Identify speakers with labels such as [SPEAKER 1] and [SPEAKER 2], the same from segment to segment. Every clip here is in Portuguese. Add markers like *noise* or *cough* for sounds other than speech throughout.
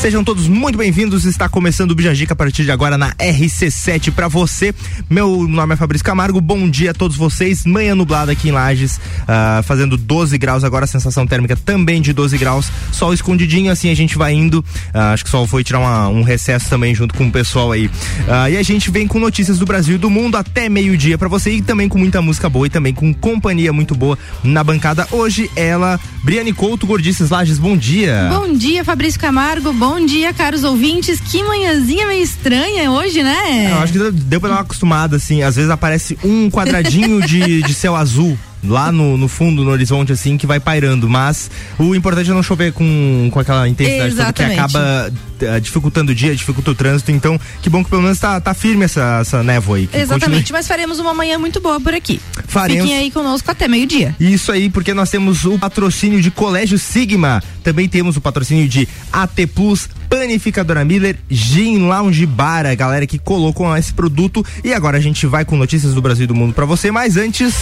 [SPEAKER 1] Sejam todos muito bem-vindos. Está começando o Bijagica a partir de agora na RC7 para você. Meu nome é Fabrício Camargo. Bom dia a todos vocês. Manhã nublada aqui em Lages, uh, fazendo 12 graus agora, sensação térmica também de 12 graus. Sol escondidinho, assim a gente vai indo. Uh, acho que o sol foi tirar uma, um recesso também junto com o pessoal aí. Uh, e a gente vem com notícias do Brasil e do mundo até meio-dia para você e também com muita música boa e também com companhia muito boa na bancada. Hoje ela, Briane Couto, Gordices Lages. Bom dia.
[SPEAKER 2] Bom dia, Fabrício Camargo. Bom Bom dia, caros ouvintes. Que manhãzinha meio estranha hoje, né?
[SPEAKER 1] Eu acho que deu pra dar uma acostumada, assim. Às vezes aparece um quadradinho de, de céu azul lá no, no fundo, no horizonte, assim, que vai pairando. Mas o importante é não chover com, com aquela intensidade toda que acaba uh, dificultando o dia, dificulta o trânsito. Então, que bom que pelo menos tá, tá firme essa, essa névoa aí.
[SPEAKER 2] Exatamente, continue... mas faremos uma manhã muito boa por aqui.
[SPEAKER 1] Faremos.
[SPEAKER 2] Fiquem aí conosco até meio-dia.
[SPEAKER 1] Isso aí, porque nós temos o patrocínio de Colégio Sigma, também temos o patrocínio de AT Plus, Panificadora Miller, Gin Lounge Bar, a galera que colocou esse produto. E agora a gente vai com notícias do Brasil e do mundo para você, mas antes.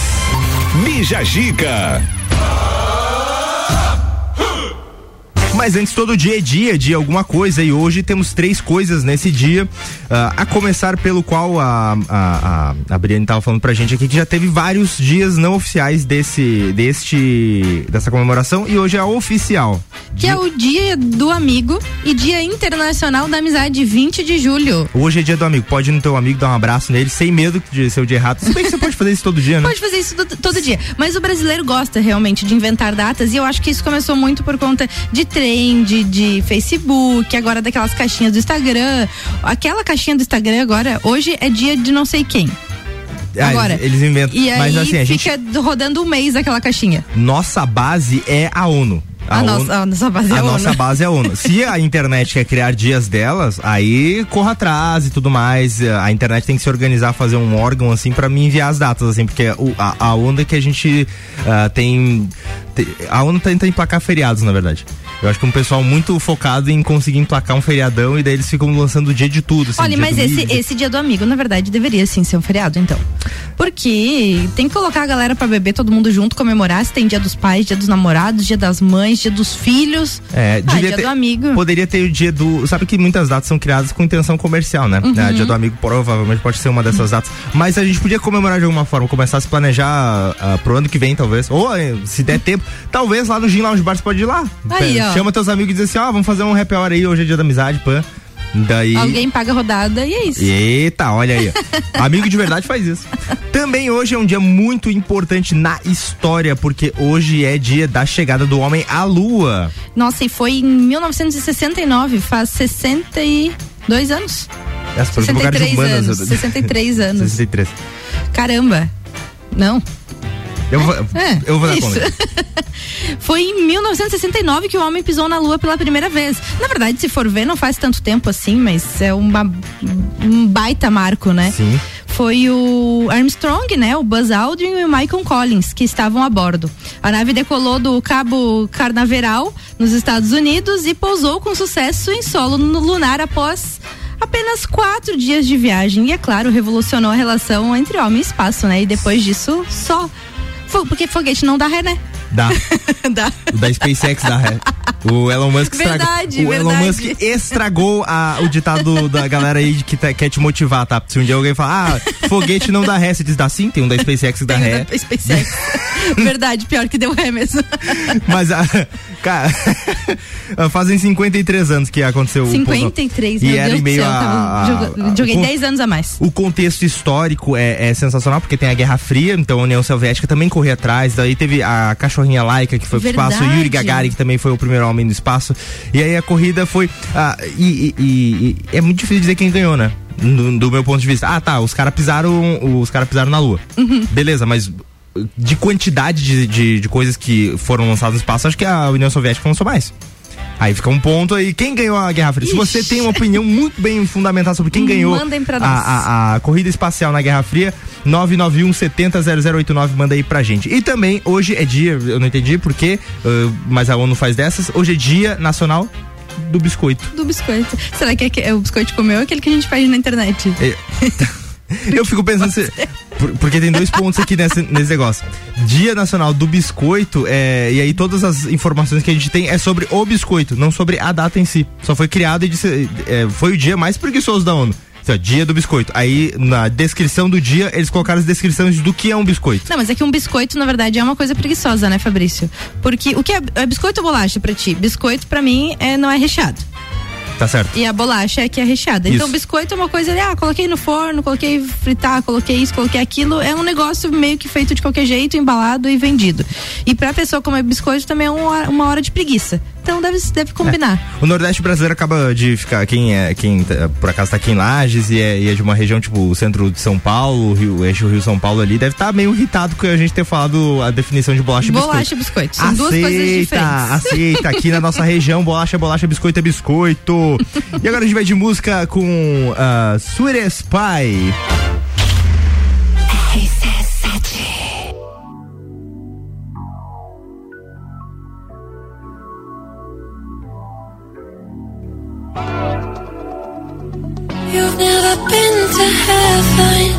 [SPEAKER 3] Bija Gica.
[SPEAKER 1] Mas antes, todo dia é dia de alguma coisa e hoje temos três coisas nesse dia. Uh, a começar pelo qual a, a, a, a Briane estava falando pra gente aqui que já teve vários dias não oficiais desse, deste, dessa comemoração e hoje é a oficial.
[SPEAKER 2] Que é o Dia do Amigo e Dia Internacional da Amizade, 20 de julho.
[SPEAKER 1] Hoje é dia do amigo. Pode ir no teu amigo dar um abraço nele sem medo de ser o dia errado. Se bem que você pode fazer isso todo dia, né?
[SPEAKER 2] Pode fazer isso todo, todo dia. Mas o brasileiro gosta realmente de inventar datas e eu acho que isso começou muito por conta de trend, de Facebook, agora daquelas caixinhas do Instagram. Aquela caixinha do Instagram agora, hoje é dia de não sei quem.
[SPEAKER 1] Ah, agora. Eles, eles inventam.
[SPEAKER 2] E
[SPEAKER 1] Mas
[SPEAKER 2] aí
[SPEAKER 1] assim, a
[SPEAKER 2] fica
[SPEAKER 1] gente.
[SPEAKER 2] rodando um mês aquela caixinha.
[SPEAKER 1] Nossa base é a ONU.
[SPEAKER 2] A, nossa, a nossa base é
[SPEAKER 1] a
[SPEAKER 2] a ONU.
[SPEAKER 1] nossa base é a ONU. Se a *laughs* internet quer criar dias delas, aí corra atrás e tudo mais. A internet tem que se organizar, fazer um órgão assim para me enviar as datas, assim, porque a, a onda é que a gente uh, tem, tem, A ONU tenta emplacar feriados, na verdade. Eu acho que um pessoal muito focado em conseguir emplacar um feriadão e daí eles ficam lançando o dia de tudo. Assim,
[SPEAKER 2] Olha, mas esse, esse dia do amigo, na verdade, deveria sim ser um feriado, então. Porque tem que colocar a galera para beber, todo mundo junto, comemorar. Se tem dia dos pais, dia dos namorados, dia das mães, dia dos filhos.
[SPEAKER 1] É,
[SPEAKER 2] ah, dia
[SPEAKER 1] ter,
[SPEAKER 2] do amigo.
[SPEAKER 1] Poderia ter o dia do. Sabe que muitas datas são criadas com intenção comercial, né?
[SPEAKER 2] Uhum.
[SPEAKER 1] É, dia do amigo provavelmente pode ser uma dessas datas. Mas a gente podia comemorar de alguma forma, começar a se planejar uh, pro ano que vem, talvez. Ou eh, se der tempo, talvez lá no Gin Lounge Bar você pode ir lá.
[SPEAKER 2] Aí.
[SPEAKER 1] Chama teus amigos e diz assim: ó, vamos fazer um happy hour aí, hoje é dia da amizade, pã. Daí...
[SPEAKER 2] Alguém paga a rodada e é isso.
[SPEAKER 1] Eita, olha aí. *laughs* Amigo de verdade faz isso. Também hoje é um dia muito importante na história, porque hoje é dia da chegada do homem à lua.
[SPEAKER 2] Nossa, e foi em 1969, faz 62 anos.
[SPEAKER 1] Essa foi
[SPEAKER 2] 63
[SPEAKER 1] humanas,
[SPEAKER 2] anos. 63 anos. *laughs*
[SPEAKER 1] 63.
[SPEAKER 2] Caramba. Não.
[SPEAKER 1] Eu vou,
[SPEAKER 2] É,
[SPEAKER 1] eu vou dar
[SPEAKER 2] isso.
[SPEAKER 1] conta. *laughs*
[SPEAKER 2] Foi em 1969 que o homem pisou na Lua pela primeira vez. Na verdade, se for ver, não faz tanto tempo assim, mas é uma, um baita marco, né?
[SPEAKER 1] Sim.
[SPEAKER 2] Foi o Armstrong, né? O Buzz Aldrin e o Michael Collins que estavam a bordo. A nave decolou do Cabo Carnaveral, nos Estados Unidos, e pousou com sucesso em solo lunar após apenas quatro dias de viagem. E é claro, revolucionou a relação entre homem e espaço, né? E depois disso, só. Porque foguete não dá ré, né?
[SPEAKER 1] Dá. *laughs*
[SPEAKER 2] dá.
[SPEAKER 1] O da SpaceX dá ré. O Elon Musk estragou.
[SPEAKER 2] Verdade,
[SPEAKER 1] o Elon
[SPEAKER 2] verdade.
[SPEAKER 1] Musk estragou a- o ditado da galera aí que tá- quer te motivar, tá? Se um dia alguém falar, ah, foguete não dá ré, você diz, dá sim, tem um da SpaceX que dá
[SPEAKER 2] Tem
[SPEAKER 1] ré.
[SPEAKER 2] da SpaceX. *laughs* Verdade, pior que deu ré mesmo.
[SPEAKER 1] Mas, ah, cara, *laughs* fazem 53 anos que aconteceu o
[SPEAKER 2] 53,
[SPEAKER 1] E
[SPEAKER 2] meu
[SPEAKER 1] era
[SPEAKER 2] Deus
[SPEAKER 1] meio
[SPEAKER 2] céu.
[SPEAKER 1] a- a-
[SPEAKER 2] joguei
[SPEAKER 1] o con-
[SPEAKER 2] 10 anos a mais.
[SPEAKER 1] O contexto histórico é, é sensacional, porque tem a Guerra Fria, então a União Soviética também corria atrás, daí teve a cachorrinha laica que foi pro espaço, Yuri Gagarin, que também foi o primeiro homem no espaço, e aí a corrida foi. ah, e, e- e- e é muito difícil dizer quem ganhou, né? Do, do meu ponto de vista. Ah, tá, os caras pisaram. Os caras pisaram na Lua.
[SPEAKER 2] Uhum.
[SPEAKER 1] Beleza, mas de quantidade de, de, de coisas que foram lançadas no espaço, acho que a União Soviética lançou mais. Aí fica um ponto aí. Quem ganhou a Guerra Fria? Se você
[SPEAKER 2] Ixi.
[SPEAKER 1] tem uma opinião muito bem fundamentada sobre quem ganhou
[SPEAKER 2] Mandem pra
[SPEAKER 1] a,
[SPEAKER 2] nós.
[SPEAKER 1] a- a corrida espacial na Guerra Fria, 991 70 0089, manda aí pra gente. E também, hoje é dia, eu não entendi porquê, mas a ONU faz dessas, hoje é dia nacional do biscoito.
[SPEAKER 2] Do biscoito. Será que é, que é o biscoito comeu ou aquele que a gente pede na internet?
[SPEAKER 1] É. *laughs* Eu fico pensando se. Por, porque tem dois pontos aqui nesse, nesse negócio. Dia Nacional do Biscoito, é, e aí todas as informações que a gente tem é sobre o biscoito, não sobre a data em si. Só foi criado e disse, é, foi o dia mais preguiçoso da ONU. Assim, dia do biscoito. Aí, na descrição do dia, eles colocaram as descrições do que é um biscoito.
[SPEAKER 2] Não, mas é que um biscoito, na verdade, é uma coisa preguiçosa, né, Fabrício? Porque o que é, é biscoito ou bolacha para ti? Biscoito, para mim, é, não é recheado.
[SPEAKER 1] Tá certo.
[SPEAKER 2] E a bolacha é que é recheada. Então,
[SPEAKER 1] Isso.
[SPEAKER 2] biscoito é uma coisa, ah, coloquei no forno, coloquei fritar, coloquei isso, coloquei aquilo. É um negócio meio que feito de qualquer jeito, embalado e vendido. E pra pessoa comer biscoito também é uma hora de preguiça. Então deve, deve combinar. *laughs*
[SPEAKER 1] O Nordeste brasileiro acaba de ficar, quem é, quem por acaso tá aqui em Lages e é, e é de uma região tipo o centro de São Paulo, Rio, eixo Rio São Paulo ali, deve estar tá meio irritado com a gente ter falado a definição de bolacha e biscoito.
[SPEAKER 2] Bolacha e biscoito. São
[SPEAKER 1] aceita,
[SPEAKER 2] duas coisas diferentes.
[SPEAKER 1] Aceita, aqui na nossa *laughs* região, bolacha, é bolacha, biscoito é biscoito. E agora a gente vai de música com uh, Sweetest Pie.
[SPEAKER 4] Never been to heaven,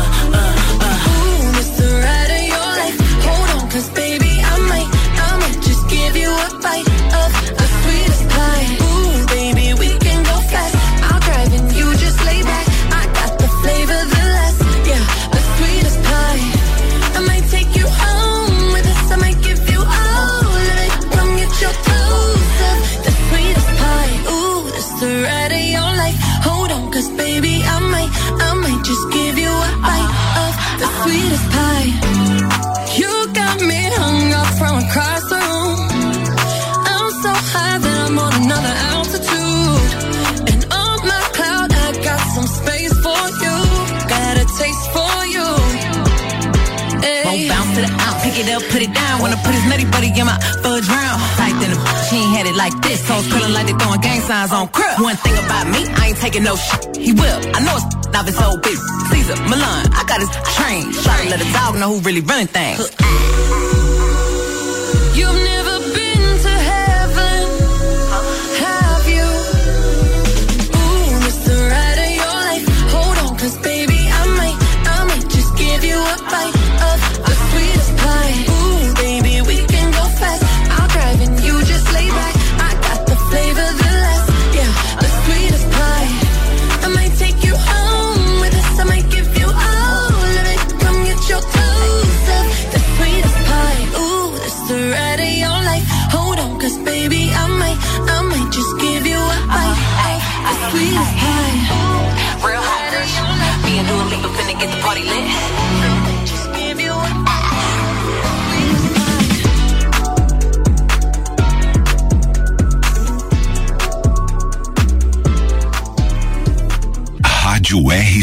[SPEAKER 5] Put it down. Wanna put his nutty buddy in my fudge round. Tight a she ain't had it like this. Toes curling like they throwing gang signs on crib. One thing about me, I ain't taking no shit. He will. I know it's now his whole big. Caesar, Milan, I got his train. Try to let a dog know who really running things.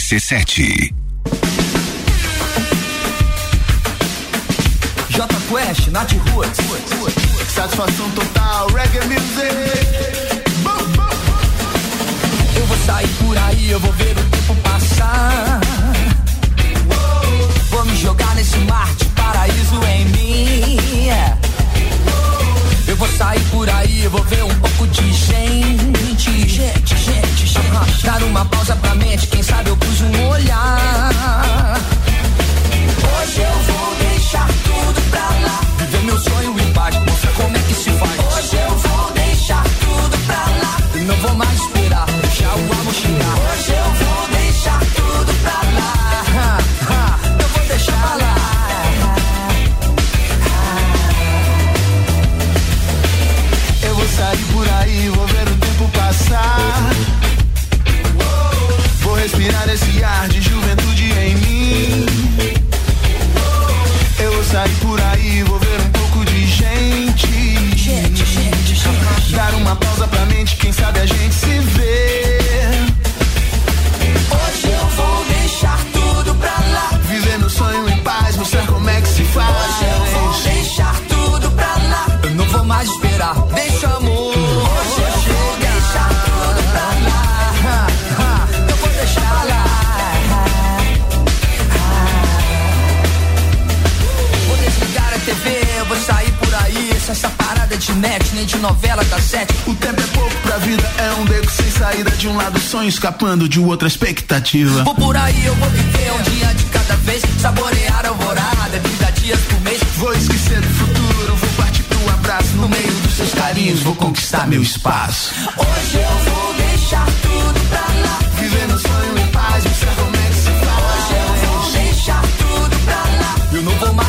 [SPEAKER 3] RC7.
[SPEAKER 6] J Nath Roots.
[SPEAKER 7] Satisfação total, reggae music.
[SPEAKER 6] Eu vou sair por aí, eu vou ver o tempo passar. Vou me jogar nesse mar de paraíso em mim. Vou sair por aí, vou ver um pouco de gente. Gente, gente, gente. Dar uma pausa pra mente, quem sabe eu cruzo um olhar. Hoje eu vou deixar tudo pra lá. Viver meu sonho em paz, mostrar como é que se faz. Hoje eu vou deixar tudo pra lá. E não vou mais esperar, deixar o amor chegar. Hoje eu
[SPEAKER 7] sonho escapando de outra expectativa.
[SPEAKER 4] Vou por aí, eu vou viver um dia de cada vez, saborear a alvorada, é 30 dias por mês.
[SPEAKER 7] Vou esquecer do futuro, vou partir pro abraço, no meio dos seus carinhos vou conquistar meu espaço.
[SPEAKER 4] Hoje eu vou deixar tudo pra lá,
[SPEAKER 7] vivendo um sonho em paz, me como é que se faz.
[SPEAKER 4] Hoje eu vou deixar tudo pra lá, eu não vou mais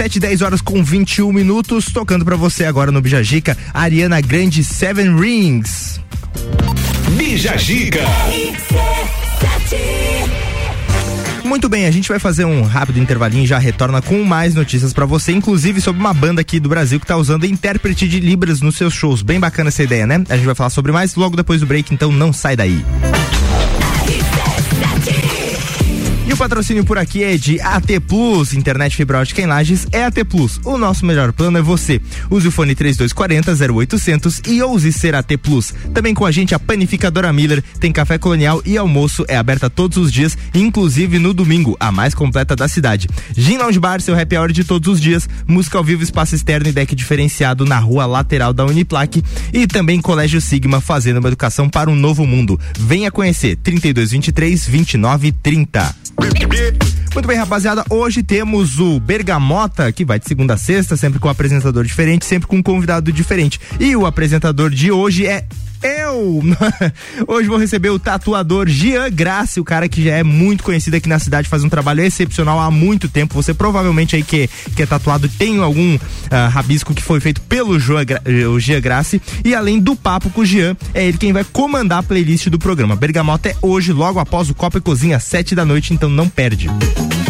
[SPEAKER 1] sete, dez horas com 21 minutos, tocando para você agora no Bijagica, Ariana Grande Seven Rings.
[SPEAKER 8] Bijagica.
[SPEAKER 1] Muito bem, a gente vai fazer um rápido intervalinho e já retorna com mais notícias para você, inclusive sobre uma banda aqui do Brasil que tá usando intérprete de Libras nos seus shows. Bem bacana essa ideia, né? A gente vai falar sobre mais logo depois do break, então não sai daí. Música patrocínio por aqui é de AT Plus, internet fibra ótica em Lages é AT Plus. O nosso melhor plano é você. Use o fone 3240 0800 e ouse ser AT Plus. Também com a gente a panificadora Miller, tem café colonial e almoço, é aberta todos os dias, inclusive no domingo, a mais completa da cidade. Gin Lounge Bar, seu happy hour de todos os dias, música ao vivo, espaço externo e deck diferenciado na rua lateral da Uniplaque e também Colégio Sigma fazendo uma educação para um novo mundo. Venha conhecer 3223 2930. Muito bem, rapaziada. Hoje temos o Bergamota, que vai de segunda a sexta, sempre com um apresentador diferente, sempre com um convidado diferente. E o apresentador de hoje é eu! *laughs* Hoje vou receber o tatuador Gian Graça, o cara que já é muito conhecido aqui na cidade, faz um trabalho excepcional há muito tempo. Você provavelmente aí que, que é tatuado tem algum uh, rabisco que foi feito pelo Joa, o Gian Graça. E além do papo com o Gian, é ele quem vai comandar a playlist do programa. Bergamota é hoje, logo após o Copa e Cozinha, às sete da noite, então não perde.
[SPEAKER 9] Se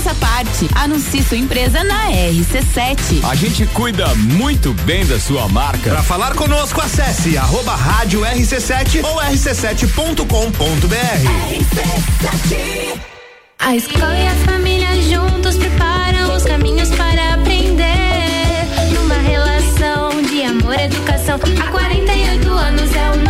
[SPEAKER 10] Faça parte. Anuncie sua empresa na RC7.
[SPEAKER 9] A gente cuida muito bem da sua marca.
[SPEAKER 11] Para falar conosco, acesse arroba rádio RC7 ou rc7.com.br.
[SPEAKER 4] A escola e a família juntos preparam os caminhos para aprender. Numa relação de amor e educação. Há 48 anos é o nosso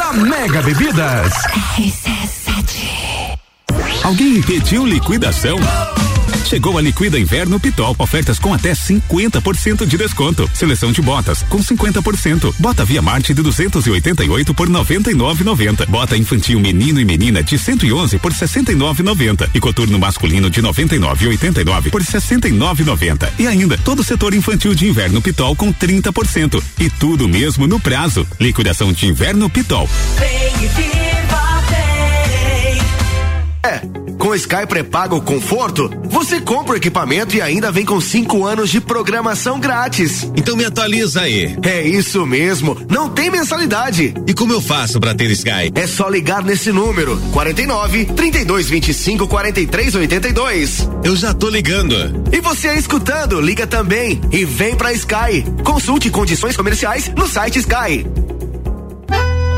[SPEAKER 9] Mega Bebidas.
[SPEAKER 12] Alguém pediu liquidação? Chegou a Liquida Inverno Pitol. Ofertas com até 50% de desconto. Seleção de botas com 50%. Bota Via Marte de 288 por 99,90. Bota infantil menino e menina de 111 por 69,90. E coturno masculino de 99,89 por 69,90. E ainda todo o setor infantil de inverno Pitol com 30%. E tudo mesmo no prazo. Liquidação de inverno Pitol.
[SPEAKER 13] Vem e viva bem.
[SPEAKER 14] É, com o Sky pré-pago conforto, você compra o equipamento e ainda vem com cinco anos de programação grátis.
[SPEAKER 15] Então me atualiza aí.
[SPEAKER 14] É isso mesmo, não tem mensalidade.
[SPEAKER 15] E como eu faço para ter Sky?
[SPEAKER 14] É só ligar nesse número, 49 32 25 43 82.
[SPEAKER 15] Eu já tô ligando.
[SPEAKER 14] E você aí escutando, liga também e vem pra Sky. Consulte condições comerciais no site Sky.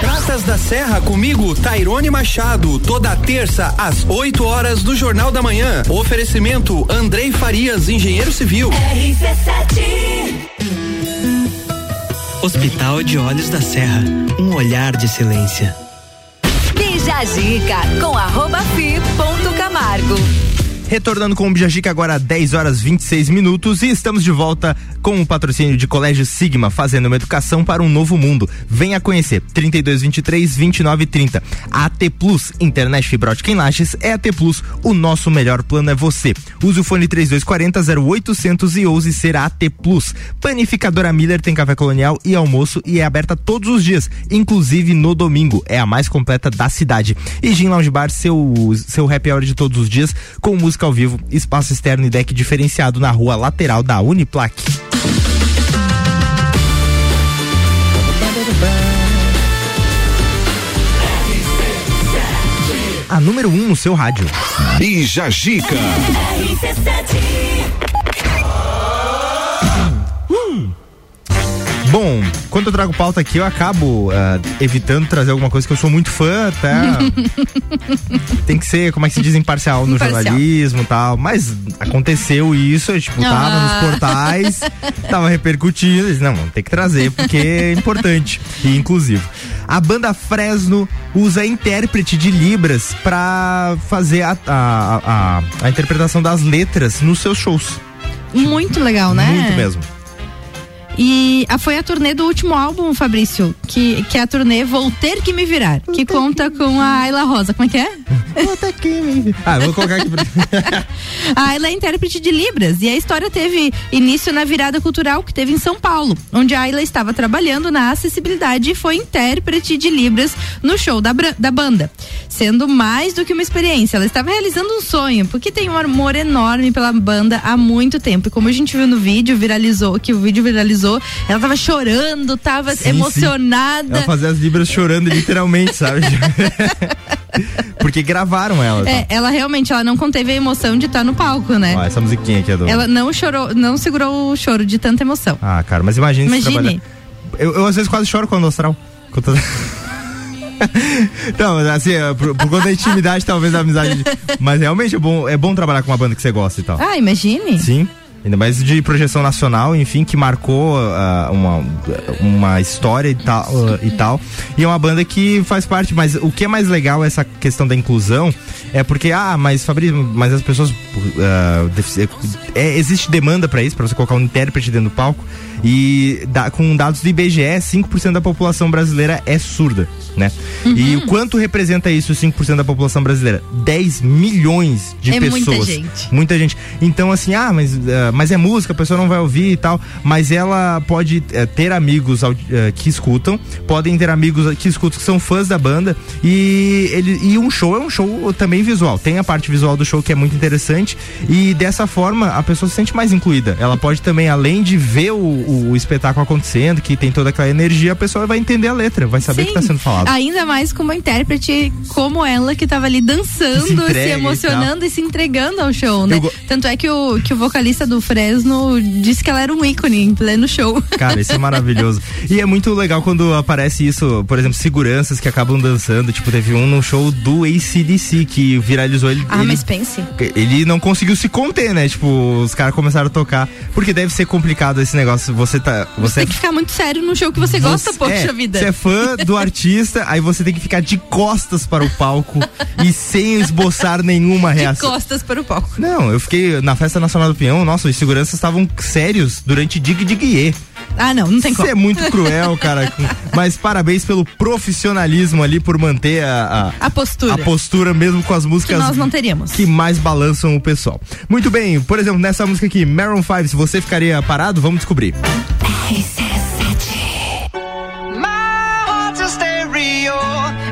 [SPEAKER 16] Praças da Serra comigo, Tairone Machado, toda terça às 8 horas do Jornal da Manhã. Oferecimento Andrei Farias, engenheiro civil.
[SPEAKER 17] Hospital de Olhos da Serra, um olhar de excelência.
[SPEAKER 18] Bija Zica com arroba fi ponto Camargo.
[SPEAKER 1] Retornando com o Bijagica agora 10 horas 26 minutos e estamos de volta com o patrocínio de Colégio Sigma, fazendo uma educação para um novo mundo. Venha conhecer 3223 2930. AT Plus, internet fibra ótica em Lages é AT Plus, o nosso melhor plano é você. Use o fone 3240 0800 e ouse ser AT Plus. Panificadora Miller tem café colonial e almoço e é aberta todos os dias, inclusive no domingo. É a mais completa da cidade. E Gin Lounge Bar, seu, seu happy hour de todos os dias, com música ao vivo, espaço externo e deck diferenciado na rua lateral da Uniplac. A número 1 um no seu rádio.
[SPEAKER 3] Bija Gica.
[SPEAKER 1] Bom, quando eu trago pauta aqui, eu acabo ah, evitando trazer alguma coisa que eu sou muito fã, até. *laughs* Tem que ser, como é que se diz, imparcial no
[SPEAKER 2] Imparcial.
[SPEAKER 1] jornalismo e tal. Mas aconteceu isso, eu, tipo, tava
[SPEAKER 2] Ah.
[SPEAKER 1] nos portais, *laughs* tava repercutindo. disse, Não, tem que trazer, porque é importante e inclusivo. A banda Fresno usa intérprete de Libras pra fazer a, a, a, a interpretação das letras nos seus shows.
[SPEAKER 2] Muito legal, né?
[SPEAKER 1] Muito mesmo.
[SPEAKER 2] E a, foi a turnê do último álbum, Fabrício, que, que é a turnê Vou Ter Que Me Virar, que conta com a Ayla Rosa. Como é que é?
[SPEAKER 1] Vou ter que me virar. Ah, vou colocar aqui pra... *laughs*
[SPEAKER 2] A Ayla é intérprete de Libras e a história teve início na virada cultural que teve em São Paulo, onde a Ayla estava trabalhando na acessibilidade e foi intérprete de Libras no show da, da banda. Sendo mais do que uma experiência, ela estava realizando um sonho, porque tem um amor enorme pela banda há muito tempo. E como a gente viu no vídeo, viralizou, que o vídeo viralizou, ela tava chorando, tava
[SPEAKER 1] Sim,
[SPEAKER 2] emocionada.
[SPEAKER 1] Ela fazia as libras chorando literalmente, sabe? *laughs* Porque gravaram ela.
[SPEAKER 2] É, ela realmente, ela não conteve a emoção de estar no palco, né?
[SPEAKER 1] Ó, essa musiquinha aqui é do.
[SPEAKER 2] Ela não chorou, não segurou o choro de tanta emoção.
[SPEAKER 1] Ah, cara, mas imagine
[SPEAKER 2] Imagine.
[SPEAKER 1] trabalhar. Eu, eu às vezes quase choro quando astral. Quando *laughs* Não, assim, é, por, por conta da intimidade, talvez da amizade. Mas realmente é bom, é bom trabalhar com uma banda que você gosta e tal.
[SPEAKER 2] Ah, imagine.
[SPEAKER 1] Sim. Ainda mais de projeção nacional, enfim, que marcou ah, uma, uma história e tal, ah, e tal. E é uma banda que faz parte, mas o que é mais legal essa questão da inclusão é porque, ah, mas Fabrício, mas as pessoas. defici- é, existe demanda pra isso, pra você colocar um intérprete dentro do palco. E da- com dados do IBGE, 5% da população brasileira é surda, né? E o quanto representa isso, 5% da população brasileira? 10 milhões de
[SPEAKER 2] É muita
[SPEAKER 1] pessoas.
[SPEAKER 2] gente.
[SPEAKER 1] Muita gente. Então, assim, ah, mas, ah, mas é música, a pessoa não vai ouvir e tal. Mas ela pode eh, ter amigos eh, que escutam, podem ter amigos que escutam que são fãs da banda. E, ele, e um show é um show também visual. Tem a parte visual do show que é muito interessante. E dessa forma a pessoa se sente mais incluída. Ela pode também, além de ver o, o- o espetáculo acontecendo, que tem toda aquela energia, a pessoa vai entender a letra, vai saber o que está sendo falado.
[SPEAKER 2] Ainda mais com uma intérprete como ela que tava ali dançando,
[SPEAKER 1] Se
[SPEAKER 2] se,
[SPEAKER 1] entrega e
[SPEAKER 2] emocionando e, se entregando ao show, né?
[SPEAKER 1] Eu
[SPEAKER 2] Tanto é que o, que o vocalista do Fresno disse que ela era um ícone em pleno show. *laughs*
[SPEAKER 1] Cara, isso é maravilhoso. E é muito legal quando aparece isso, por exemplo, seguranças que acabam dançando. Tipo, teve um no show do ACDC que viralizou ele.
[SPEAKER 2] Ah,
[SPEAKER 1] ele,
[SPEAKER 2] mas pense.
[SPEAKER 1] ele não conseguiu se conter, né? Tipo, os caras começaram a tocar. Porque deve ser complicado esse negócio. Você tá.
[SPEAKER 2] Você
[SPEAKER 1] Você,
[SPEAKER 2] tem que ficar muito sério no show que você gosta,
[SPEAKER 1] você-
[SPEAKER 2] poxa
[SPEAKER 1] é,
[SPEAKER 2] vida.
[SPEAKER 1] Você é fã do *laughs* artista, aí você tem que ficar de costas para o palco e sem esboçar nenhuma
[SPEAKER 2] De
[SPEAKER 1] reação.
[SPEAKER 2] costas para o palco.
[SPEAKER 1] Não, eu fiquei na Festa Nacional do Pinhão, nossa, os seguranças estavam sérios durante Dig Dig Ye.
[SPEAKER 2] Ah, não, não tem
[SPEAKER 1] Isso
[SPEAKER 2] como.
[SPEAKER 1] é muito cruel, cara. *laughs* Mas parabéns pelo profissionalismo ali por manter a,
[SPEAKER 2] A postura.
[SPEAKER 1] a postura mesmo com as músicas
[SPEAKER 2] Que nós não teríamos.
[SPEAKER 1] que mais balançam o pessoal. Muito bem, por exemplo, nessa música aqui, Maroon 5, se você ficaria parado, vamos descobrir.
[SPEAKER 19] My heart's a stereo.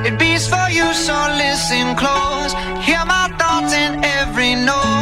[SPEAKER 19] It beats for you, so listen close. Hear my thoughts in every note.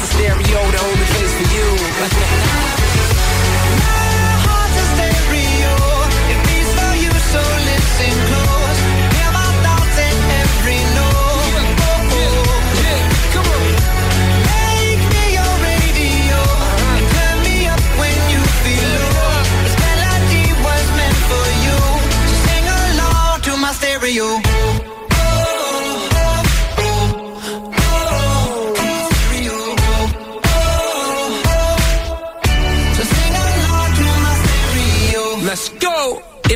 [SPEAKER 20] stereo, the only place for you.
[SPEAKER 19] My heart's a stereo,
[SPEAKER 20] it beats
[SPEAKER 19] for you, so listen close. Hear my thoughts in every note. Make me your radio, turn me up when you feel low. This melody was meant for you, so sing along to my stereo.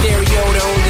[SPEAKER 20] stereo
[SPEAKER 19] to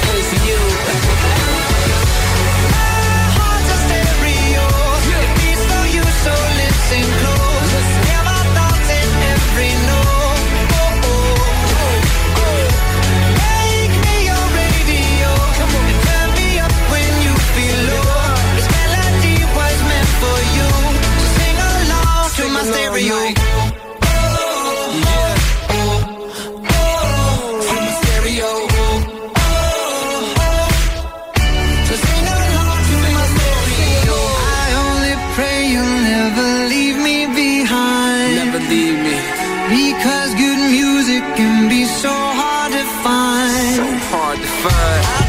[SPEAKER 21] divine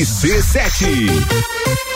[SPEAKER 21] RC7.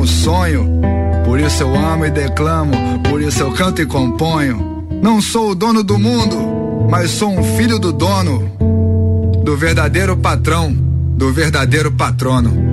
[SPEAKER 22] O sonho. Por isso eu amo e declamo, por isso eu canto e componho. Não sou o dono do mundo, mas sou um filho do dono, do verdadeiro patrão, do verdadeiro patrono.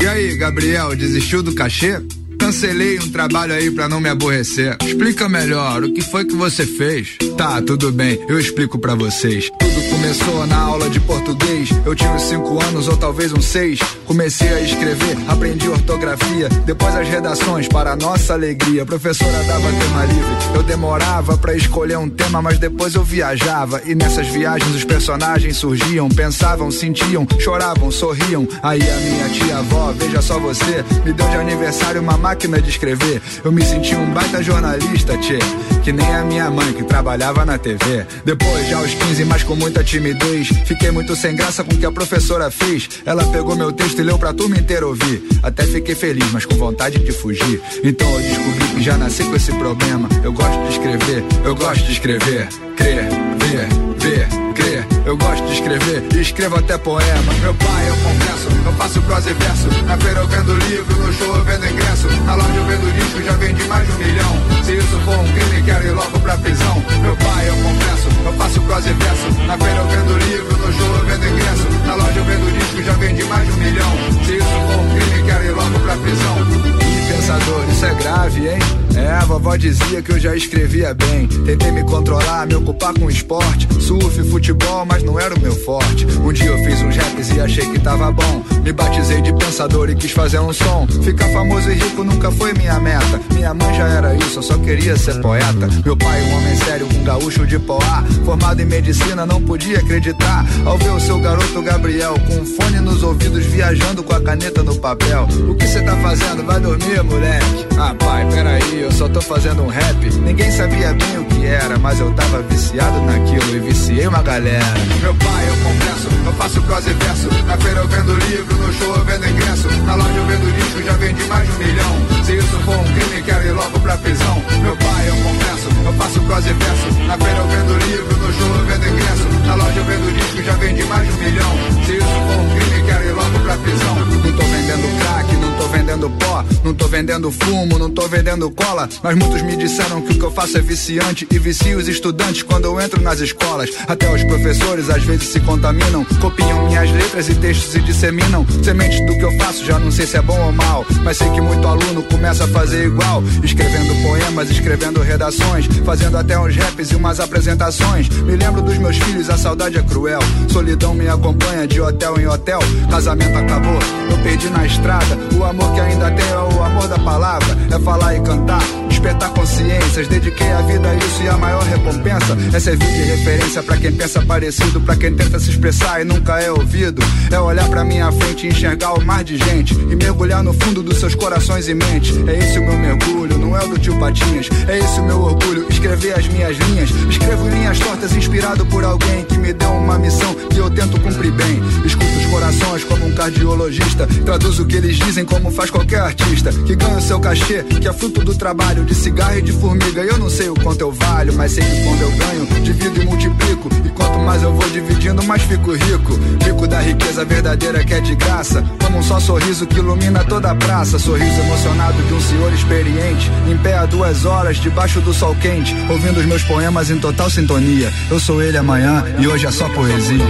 [SPEAKER 22] E aí, Gabriel, desistiu do cachê? Cancelei um trabalho aí pra não me aborrecer. Explica melhor, o que foi que você fez? Tá, tudo bem, eu explico pra vocês. Tudo começou na aula de português. Eu tinha uns 5 anos ou talvez uns 6. Comecei a escrever, aprendi ortografia. Depois as redações, para nossa alegria. A professora dava tema livre. Eu demorava pra escolher um tema, mas depois eu viajava. E nessas viagens os personagens surgiam, pensavam, sentiam, choravam, sorriam. Aí a minha tia avó, veja só você, me deu de aniversário uma máquina de escrever. Eu me senti um baita jornalista, tchê. Que nem a minha mãe que trabalhava na TV. Depois, já aos 15, mas com muita timidez. Fiquei muito sem graça com o que a professora fez. Ela pegou meu texto e leu pra turma inteira ouvir. Até fiquei feliz, mas com vontade de fugir. Então eu descobri que já nasci com esse problema. Eu gosto de escrever, eu gosto de escrever. Crer, ver, ver, crer. Eu gosto de escrever e escrevo até poema. Meu pai, eu confesso, eu faço prosa e verso. Na feira eu vendo livro, no show eu vendo ingresso. Na loja eu vendo disco, já vendi mais de um milhão. Se isso for um crime, quero ir logo pra prisão. Meu pai, eu confesso, eu faço prosa e verso. Na feira eu vendo livro, no show eu vendo ingresso. Na loja eu vendo disco, já vendi mais de um milhão. Se isso for um crime, quero ir logo pra prisão. Pensador, isso é grave, hein? É, a vovó dizia que eu já escrevia bem. Tentei me controlar, me ocupar com esporte, surf, futebol, mas não era o meu forte. Um dia eu fiz uns raps e achei que tava bom. Me batizei de pensador e quis fazer um som. Ficar famoso e rico nunca foi minha meta. Minha mãe já era isso, eu só queria ser poeta. Meu pai, um homem sério, um gaúcho de Poá. Formado em medicina, não podia acreditar. Ao ver o seu garoto Gabriel com um fone nos ouvidos, viajando com a caneta no papel. O que cê tá fazendo? Vai dormir, moleque? Ah, pai, peraí, eu só tô fazendo um rap. Ninguém sabia bem o que era, mas eu tava viciado naquilo e viciei uma galera. Meu pai, eu confesso, eu faço prosa e verso. Na feira eu vendo livro, no show eu vendo ingresso. Na loja eu vendo disco, já vendi mais de um milhão. Se isso for um crime, quero ir logo pra prisão. Meu pai, eu confesso, eu faço prosa e verso. Na feira eu vendo livro, no show eu vendo ingresso. Na loja eu vendo disco, já vendi mais de um milhão. Se isso for um crime, quero ir logo pra prisão. Não tô vendendo vendendo pó, não tô vendendo fumo, não tô vendendo cola. Mas muitos me disseram que o que eu faço é viciante e vicio os estudantes quando eu entro nas escolas. Até os professores às vezes se contaminam, copiam minhas letras e textos e disseminam sementes do que eu faço. Já não sei se é bom ou mal, mas sei que muito aluno começa a fazer igual, escrevendo poemas, escrevendo redações, fazendo até uns raps e umas apresentações. Me lembro dos meus filhos, a saudade é cruel. Solidão me acompanha de hotel em hotel. Casamento acabou, eu perdi na estrada. O amor que ainda tenho é o amor da palavra. É falar e cantar, despertar consciências. Dediquei a vida a isso e a maior recompensa é servir de referência pra quem pensa parecido, pra quem tenta se expressar e nunca é ouvido. É olhar pra minha frente e enxergar o mar de gente e mergulhar no fundo dos seus corações e mentes. É esse o meu mergulho, não é o do tio Patinhas. É esse o meu orgulho, escrever as minhas linhas. Escrevo linhas tortas inspirado por alguém que me deu uma missão que eu tento cumprir bem. Escuto os corações como um cardiologista. Traduzo o que eles dizem como faz qualquer artista. Que ganha o seu cachê, que é fruto do trabalho de cigarro e de formiga. Eu não sei o quanto eu valho, mas sei que quando eu ganho, divido e multiplico. E quanto mais eu vou dividindo, mais fico rico. Rico da riqueza verdadeira que é de graça. Como um só sorriso que ilumina toda a praça. Sorriso emocionado de um senhor experiente. Em pé há duas horas, debaixo do sol quente. Ouvindo os meus poemas em total sintonia. Eu sou ele amanhã e hoje é só poesia.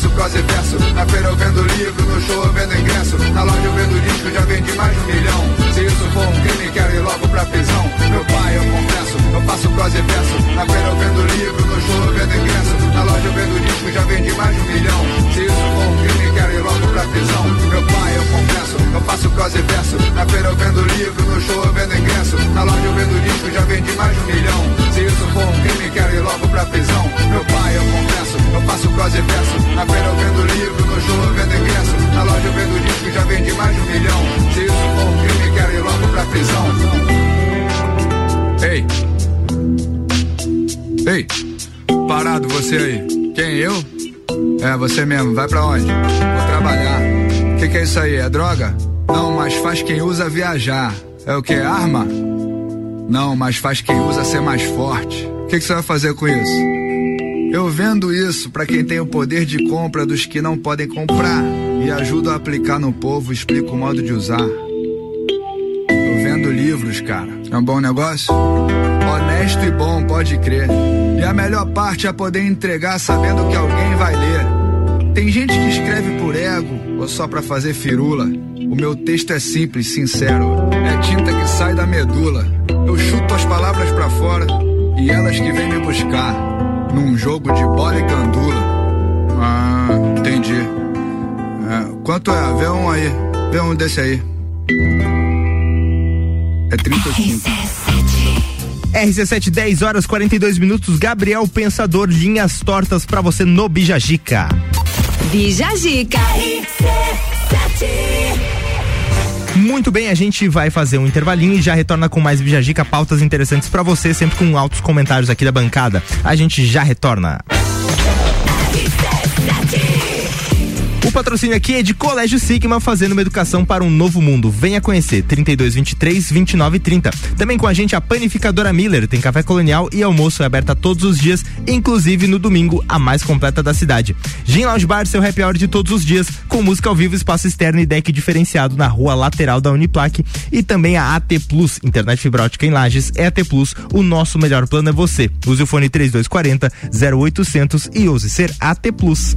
[SPEAKER 22] Faço prosa e verso. Na feira eu vendo livro, no show eu vendo ingresso. Na loja eu vendo disco, já vendi mais de um milhão. Se isso for um crime, quero ir logo pra prisão. Meu pai, eu confesso, eu faço prosa e verso. Na feira eu vendo livro, no show eu vendo ingresso. Na loja eu vendo disco, já vendi mais de um milhão. Se isso for um crime, quero ir logo pra prisão. Meu pai, eu confesso, eu faço prosa e verso. Na feira eu vendo livro, no show eu vendo ingresso. Na loja eu vendo disco, já vendi mais de um milhão. Se isso for um crime, quero ir logo pra prisão. Meu pai, eu confesso, eu faço prosa e verso. Na feira eu vendo livro, no show eu vendo ingresso. Na loja eu vendo disco, já vendi mais de um milhão. Se isso for um crime, quero ir logo pra prisão. Ei! Ei! Parado você aí. Quem, eu? É, você mesmo. Vai pra onde? Vou trabalhar. Que que é isso aí? É droga? Não, mas faz quem usa viajar. É o que? Arma? Não, mas faz quem usa ser mais forte. O que, que você vai fazer com isso? Eu vendo isso para quem tem o poder de compra dos que não podem comprar e ajudo a aplicar no povo, explico o modo de usar. Eu vendo livros, cara. É um bom negócio? Honesto e bom, pode crer. E a melhor parte é poder entregar sabendo que alguém vai ler. Tem gente que escreve por ego ou só pra fazer firula. O meu texto é simples, sincero. É tinta que sai da medula. Eu chuto as palavras pra fora e elas que vêm me buscar. Num jogo de bola e gandula. Ah, entendi. É, quanto é? Vê um aí. Vê um desse aí. É 35.
[SPEAKER 1] RC7, 10 horas 42 minutos. Gabriel Pensador, linhas tortas pra você no Bijagica.
[SPEAKER 8] Bijagica.
[SPEAKER 1] Muito bem, a gente vai fazer um intervalinho e já retorna com mais Bijagica, pautas interessantes pra você, sempre com altos comentários aqui da bancada. A gente já retorna. O patrocínio aqui é de Colégio Sigma, fazendo uma educação para um novo mundo. Venha conhecer 3223 2930. Também com a gente a panificadora Miller, tem café colonial e almoço é aberta todos os dias, inclusive no domingo, a mais completa da cidade. Gin Lounge Bar, seu happy hour de todos os dias, com música ao vivo, espaço externo e deck diferenciado na rua lateral da Uniplaque e também a AT Plus, internet fibra ótica em Lages, é AT Plus, o nosso melhor plano é você. Use o fone 3240 0800 e use ser AT Plus.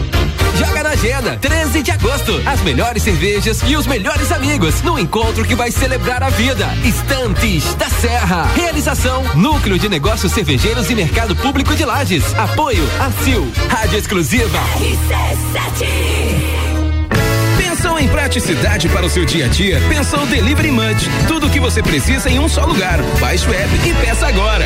[SPEAKER 23] Joga na agenda, 13 de agosto. As melhores cervejas e os melhores amigos no encontro que vai celebrar a vida. Estantes da Serra. Realização: Núcleo de Negócios Cervejeiros e Mercado Público de Lages. Apoio: ACIL. Rádio Exclusiva.
[SPEAKER 24] Pensou em praticidade para o seu dia a dia? Pensou Delivery Munch. Tudo o que você precisa em um só lugar. Baixe o app e peça agora.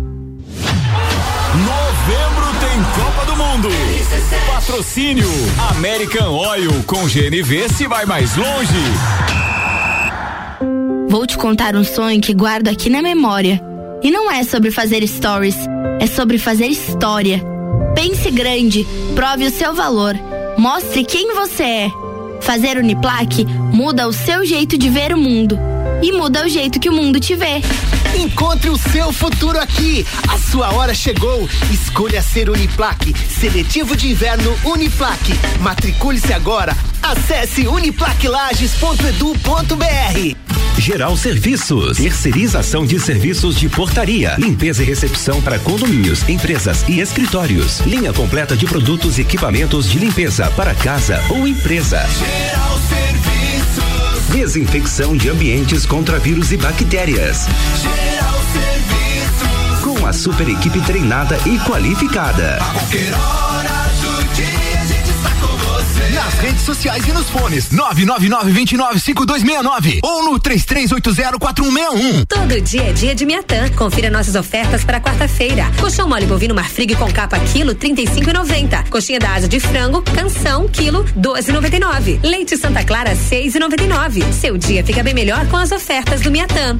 [SPEAKER 9] Copa do Mundo. Patrocínio American Oil com GNV se vai mais longe.
[SPEAKER 25] Vou te contar um sonho que guardo aqui na memória. E não é sobre fazer stories, é sobre fazer história. Pense grande, prove o seu valor, mostre quem você é. Fazer Uniplaque muda o seu jeito de ver o mundo e muda o jeito que o mundo te vê.
[SPEAKER 14] Encontre o seu futuro aqui. A sua hora chegou. Escolha ser Uniplaque. Seletivo de inverno Uniplaque. Matricule-se agora. Acesse uniplaquelages.edu.br.
[SPEAKER 26] Geral Serviços, terceirização de serviços de portaria, limpeza e recepção para condomínios, empresas e escritórios. Linha completa de produtos e equipamentos de limpeza para casa ou empresa.
[SPEAKER 7] Geral Serviços.
[SPEAKER 26] Desinfecção de ambientes contra vírus e bactérias.
[SPEAKER 7] Geral Serviços.
[SPEAKER 26] Com a super equipe treinada e qualificada.
[SPEAKER 7] A
[SPEAKER 14] Nas redes sociais e nos fones 999-295269 ou no 33804161.
[SPEAKER 27] Todo dia é dia de Miatã. Confira nossas ofertas para quarta-feira. Colchão mole bovino marfrig com capa quilo 35,90. Coxinha da asa de frango canção quilo 12,99. Leite Santa Clara 6,99. Seu dia fica bem melhor com as ofertas do Miatã.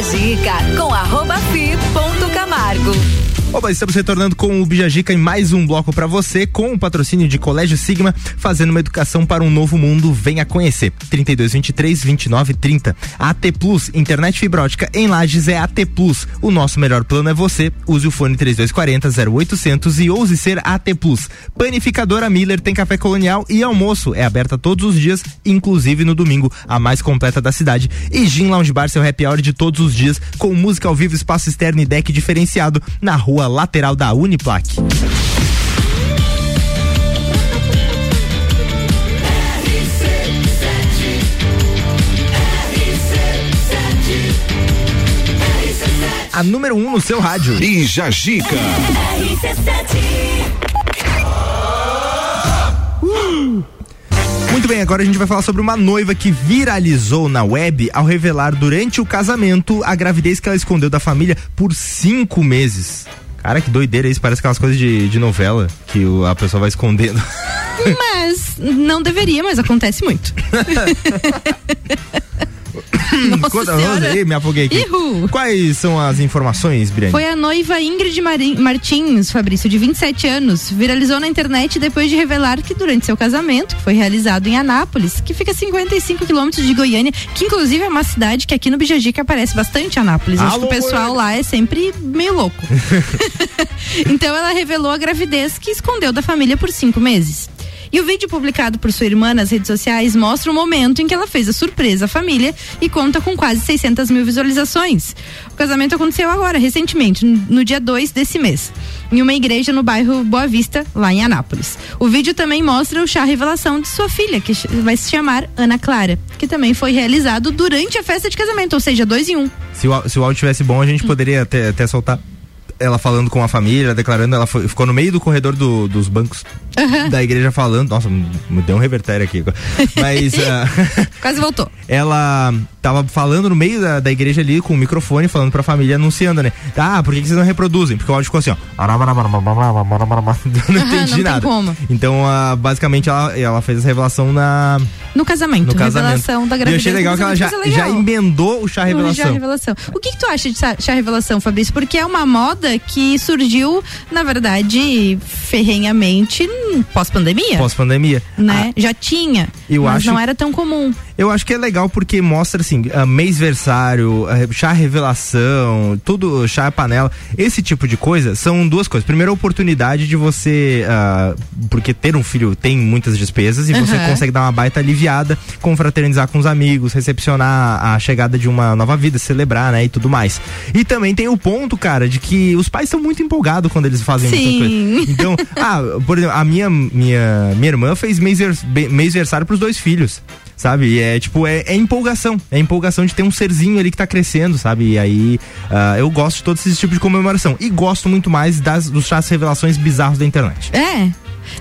[SPEAKER 18] Bijagica com arroba fi ponto Camargo.
[SPEAKER 1] Oba, estamos retornando com o Bijagica em mais um bloco para você, com o patrocínio de Colégio Sigma, fazendo uma educação para um novo mundo. Venha conhecer. 3223 2930. AT Plus, internet fibra ótica em Lages é AT Plus. O nosso melhor plano é você. Use o fone 3240 0800 e ouse ser AT Plus. Panificadora Miller tem café colonial e almoço. É aberta todos os dias, inclusive no domingo, a mais completa da cidade. E Gin Lounge Bar, seu happy hour de todos os dias, com música ao vivo, espaço externo e deck diferenciado na rua lateral da Uniplac. A número 1 um no seu rádio.
[SPEAKER 3] E Jajica.
[SPEAKER 1] Uh! Muito bem, agora a gente vai falar sobre uma noiva que viralizou na web ao revelar durante o casamento a gravidez que ela escondeu da família por cinco meses. Cara, que doideira isso, parece aquelas coisas de, de novela que o, a pessoa vai escondendo.
[SPEAKER 2] Mas não deveria, mas acontece muito. *laughs* *coughs*
[SPEAKER 1] Nossa Rosa, aí, me afoguei aqui.
[SPEAKER 2] Ihu.
[SPEAKER 1] Quais são as informações, Briane?
[SPEAKER 2] Foi a noiva Ingrid Marin, Martins, Fabrício, de 27 anos, viralizou na internet depois de revelar que durante seu casamento, que foi realizado em Anápolis, que fica a 55 quilômetros de Goiânia, que inclusive é uma cidade que aqui no Bijajica aparece bastante Anápolis. Alô, Acho que o pessoal lá é sempre meio louco. *laughs* *laughs* então ela revelou a gravidez que escondeu da família por cinco meses. E o vídeo publicado por sua irmã nas redes sociais mostra o momento em que ela fez a surpresa à família e conta com quase 600 mil visualizações. O casamento aconteceu agora, recentemente, no dia 2 desse mês, em uma igreja no bairro Boa Vista, lá em Anápolis. O vídeo também mostra o chá revelação de sua filha, que vai se chamar Ana Clara, que também foi realizado durante a festa de casamento, ou seja, dois em um.
[SPEAKER 1] Se o, se o áudio tivesse bom, a gente poderia até, até soltar ela falando com a família, declarando, ela foi, ficou no meio do corredor do, dos bancos uhum. da igreja falando. Nossa, me deu um revertério aqui. *laughs* Mas. uh,
[SPEAKER 2] Quase voltou. *laughs*
[SPEAKER 1] Ela tava falando no meio da, da igreja ali com o microfone, falando pra família, anunciando, né? Ah, por que, que vocês não reproduzem? Porque o áudio ficou assim, ó. *laughs* Não entendi
[SPEAKER 2] não
[SPEAKER 1] nada.
[SPEAKER 2] Como.
[SPEAKER 1] Então, uh, basicamente, ela, ela fez essa revelação na.
[SPEAKER 2] No casamento.
[SPEAKER 1] No casamento.
[SPEAKER 2] Revelação da gravidez.
[SPEAKER 1] E eu achei legal que ela já, já emendou o chá revelação.
[SPEAKER 2] chá revelação. O que, que tu acha de chá, chá revelação, Fabrício? Porque é uma moda que surgiu, na verdade, ferrenhamente pós-pandemia.
[SPEAKER 1] Pós-pandemia.
[SPEAKER 2] Né? Ah, já tinha,
[SPEAKER 1] eu
[SPEAKER 2] mas
[SPEAKER 1] acho,
[SPEAKER 2] não era tão comum.
[SPEAKER 1] Eu acho que é legal porque mostra assim, uh, mês-versário, uh, chá revelação, tudo, chá panela, esse tipo de coisa são duas coisas. Primeiro, a oportunidade de você, uh, porque ter um filho tem muitas despesas e uhum. você consegue dar uma baita aliviada, confraternizar com os amigos, recepcionar a chegada de uma nova vida, celebrar, né, e tudo mais. E também tem o ponto, cara, de que os pais estão muito empolgados quando eles fazem
[SPEAKER 2] Sim.
[SPEAKER 1] muita coisa. *laughs* Então, ah, por exemplo, a minha minha minha irmã fez mês-versário pros dois filhos sabe? E é tipo, é, é, empolgação. É empolgação de ter um serzinho ali que tá crescendo, sabe? E aí uh, eu gosto de todos esses tipos de comemoração. E gosto muito mais das, dos chás revelações bizarros da internet.
[SPEAKER 2] É.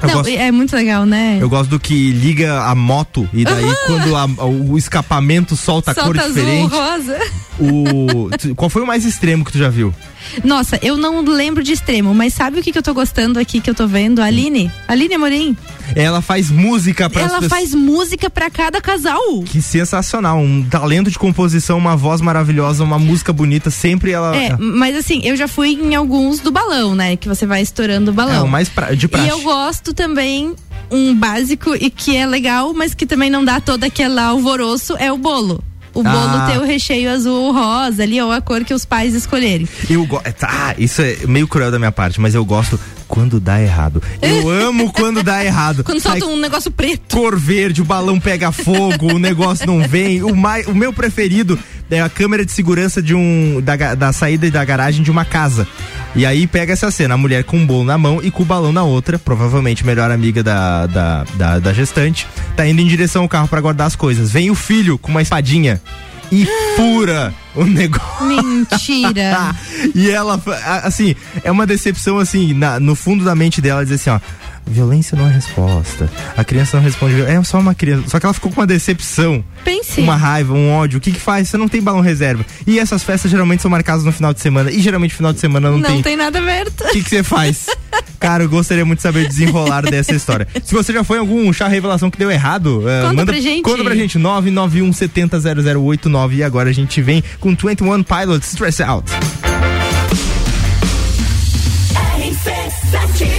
[SPEAKER 2] Eu não, gosto, é muito legal, né?
[SPEAKER 1] Eu gosto do que liga a moto e daí uhum. quando a, o escapamento solta, solta a cor
[SPEAKER 2] azul,
[SPEAKER 1] diferente.
[SPEAKER 2] rosa.
[SPEAKER 1] O, qual foi o mais extremo que tu já viu?
[SPEAKER 2] Nossa, eu não lembro de extremo, mas sabe o que, que eu tô gostando aqui que eu tô vendo? A Aline. Aline Amorim.
[SPEAKER 1] Ela faz música para
[SPEAKER 2] Ela faz música para cada casal.
[SPEAKER 1] Que sensacional, um talento de composição, uma voz maravilhosa, uma música bonita, sempre ela
[SPEAKER 2] É, mas assim, eu já fui em alguns do balão, né, que você vai estourando o balão.
[SPEAKER 1] É, o mais pra, de praxe.
[SPEAKER 2] E eu gosto também um básico e que é legal, mas que também não dá todo aquele alvoroço, é o bolo o bolo ah. ter o recheio azul rosa ali, ou a cor que os pais escolherem.
[SPEAKER 1] Eu gosto. Tá, isso é meio cruel da minha parte, mas eu gosto quando dá errado. Eu *laughs* amo quando dá errado.
[SPEAKER 2] Quando solta um negócio preto.
[SPEAKER 1] Cor verde, o balão pega fogo, o negócio não vem. O, mai, o meu preferido é a câmera de segurança de um da, da saída e da garagem de uma casa. E aí pega essa cena, a mulher com um bolo na mão e com o balão na outra, provavelmente melhor amiga da, da, da, da gestante, tá indo em direção ao carro pra guardar as coisas. Vem o filho com uma espadinha e fura o negócio.
[SPEAKER 2] Mentira. *laughs*
[SPEAKER 1] e ela, assim, é uma decepção, assim, na- no fundo da mente dela, dizer assim, ó. Violência não é resposta. A criança não responde. É só uma criança. Só que ela ficou com uma decepção.
[SPEAKER 2] Pense.
[SPEAKER 1] Uma raiva, um ódio. O que que faz? Você não tem balão reserva. E essas festas geralmente são marcadas no final de semana. E geralmente final de semana não,
[SPEAKER 2] Não, tem. nada aberto.
[SPEAKER 1] o que que você faz? *laughs* Cara, eu gostaria muito de saber o desenrolar dessa história. Se você já foi em algum chá revelação que deu errado, eh,
[SPEAKER 2] Conta
[SPEAKER 1] manda
[SPEAKER 2] pra gente.
[SPEAKER 1] Conta pra gente, 991 70 0089. E agora a gente vem com 21 Pilots Stress Out.
[SPEAKER 5] I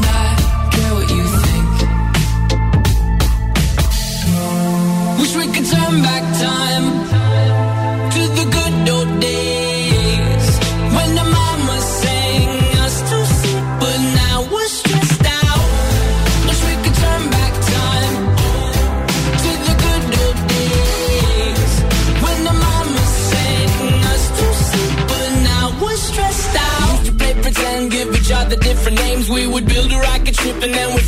[SPEAKER 5] Wish we could turn back time to the good old days when the mama sang us to sleep, but now we're stressed out. Wish we could turn back time to the good old days when the mama sang us to sleep, but now we're stressed out. Used to play pretend, give each other different names. We would build a rocket ship and then we'd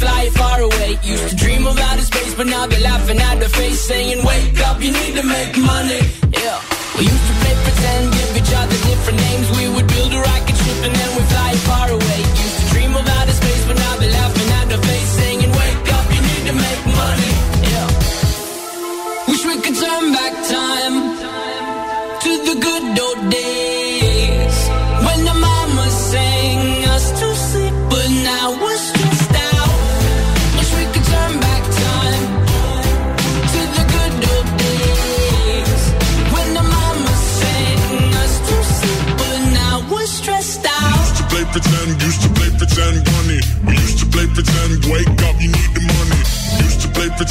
[SPEAKER 5] now they're laughing at the face, saying, "Wake up, you need to make money." Yeah. We used to play pretend, give each other different names. We would build a rocket ship and then we'd fly far away.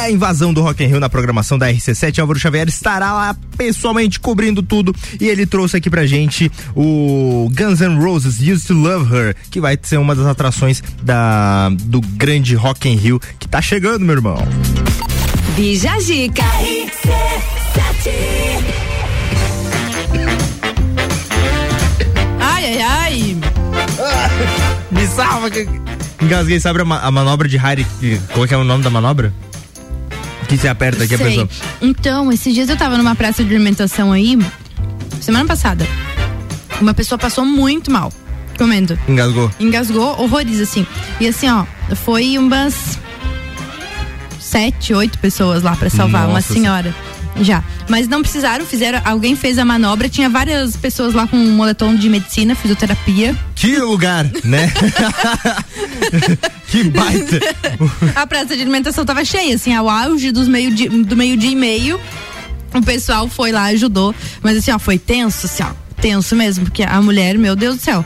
[SPEAKER 1] A invasão do Rock in Rio na programação da RC7. Álvaro Xavier estará lá pessoalmente cobrindo tudo e ele trouxe aqui pra gente o Guns N' Roses Used to Love Her, que vai ser uma das atrações da do grande Rock in Rio que tá chegando, meu irmão.
[SPEAKER 18] Bija Zica.
[SPEAKER 2] Ai, ai, ai. *laughs*
[SPEAKER 1] Me salva que engasguei, sabe a, ma- a manobra de Harry, qual que é o nome da manobra? Que se aperta aqui a
[SPEAKER 2] Sei.
[SPEAKER 1] pessoa.
[SPEAKER 2] Então, esses dias eu tava numa praça de alimentação aí, semana passada. Uma pessoa passou muito mal comendo.
[SPEAKER 1] Engasgou.
[SPEAKER 2] Engasgou horrores, assim. E assim, ó, foi umas sete, oito pessoas lá pra salvar uma
[SPEAKER 1] Nossa
[SPEAKER 2] senhora. Já. Mas não precisaram, fizeram. Alguém fez a manobra, tinha várias pessoas lá com um moletom de medicina, fisioterapia.
[SPEAKER 1] Que lugar, né? *laughs* que baita.
[SPEAKER 2] A praça de alimentação tava cheia, assim, ao auge dos meio -dia, do meio-dia e meio. O pessoal foi lá, ajudou. Mas assim, ó, foi tenso, assim, ó. Tenso mesmo, porque a mulher, meu Deus do céu,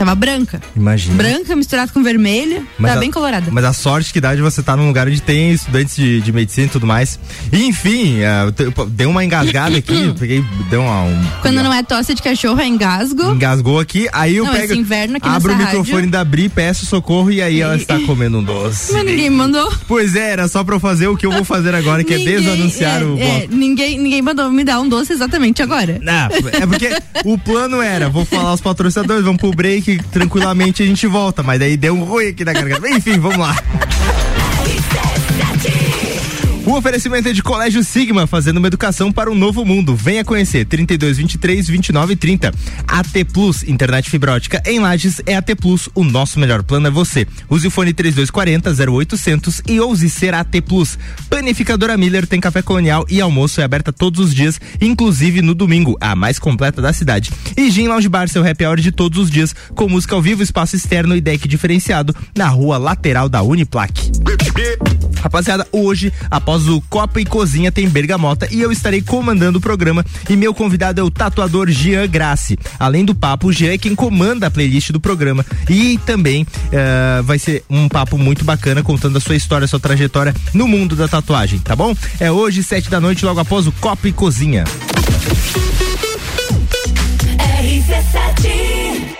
[SPEAKER 2] tava branca.
[SPEAKER 1] Imagina.
[SPEAKER 2] Branca misturada com vermelho,
[SPEAKER 1] Mas
[SPEAKER 2] tava
[SPEAKER 1] a-
[SPEAKER 2] bem colorada.
[SPEAKER 1] Mas a sorte que dá de você estar num lugar onde tem estudantes de, de medicina e tudo mais. E, enfim, eu te- deu uma engasgada aqui, *coughs* peguei, deu uma, um,
[SPEAKER 2] Quando não é tosse de cachorro, é engasgo.
[SPEAKER 1] engasgou aqui, aí eu
[SPEAKER 2] Não,
[SPEAKER 1] pego,
[SPEAKER 2] inverno aqui
[SPEAKER 1] abro o microfone
[SPEAKER 2] rádio.
[SPEAKER 1] da Bri, peço socorro e aí ela está comendo um doce.
[SPEAKER 2] Mas ninguém mandou.
[SPEAKER 1] Pois é, era só pra eu fazer o que eu vou fazer agora, que é
[SPEAKER 2] Ninguém-
[SPEAKER 1] desanunciar
[SPEAKER 2] é,
[SPEAKER 1] o
[SPEAKER 2] é, ninguém, ninguém mandou me dar um doce exatamente agora.
[SPEAKER 1] Não, é porque o plano era, vou falar os patrocinadores, vamos pro break, tranquilamente a gente volta, mas daí deu um ruim aqui na garganta. Enfim, vamos lá. O oferecimento é de Colégio Sigma, fazendo uma educação para um novo mundo. Venha conhecer 32 23 29 30. AT Plus, internet fibra ótica em Lages é AT Plus, o nosso melhor plano é você. Use o fone 3240 0800 e ouse ser AT Plus. Panificadora Miller tem café colonial e almoço é aberta todos os dias, inclusive no domingo, a mais completa da cidade. E Gin Lounge Bar, seu happy hour de todos os dias, com música ao vivo, espaço externo e deck diferenciado na rua lateral da Uniplaque. Rapaziada, hoje, após o Copa e Cozinha, tem Bergamota e eu estarei comandando o programa. E meu convidado é o tatuador Jean Grassi. Além do papo, o Jean é quem comanda a playlist do programa. E também eh, vai ser um papo muito bacana contando a sua história, a sua trajetória no mundo da tatuagem, tá bom? É hoje, sete da noite, logo após o Copa e Cozinha.
[SPEAKER 4] RC7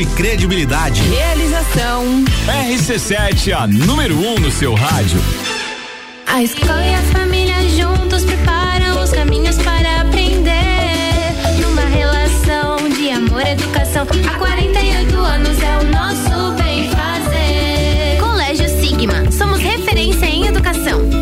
[SPEAKER 11] e credibilidade.
[SPEAKER 25] Realização.
[SPEAKER 9] RC7, a número 1 um no seu rádio.
[SPEAKER 4] A escola e a família juntos preparam os caminhos para aprender. Numa relação de amor e educação. Há 48 anos é o nosso bem fazer.
[SPEAKER 25] Colégio Sigma. Somos referência em educação.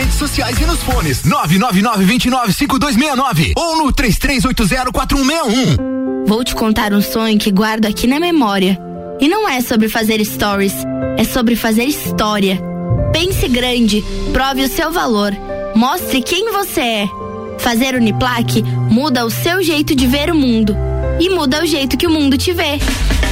[SPEAKER 8] redes sociais e nos fones. 999-295269 ou no 33804161.
[SPEAKER 25] Vou te contar um sonho que guardo aqui na memória. E não é sobre fazer stories, é sobre fazer história. Pense grande, prove o seu valor, mostre quem você é. Fazer Uniplaque muda o seu jeito de ver o mundo e muda o jeito que o mundo te vê.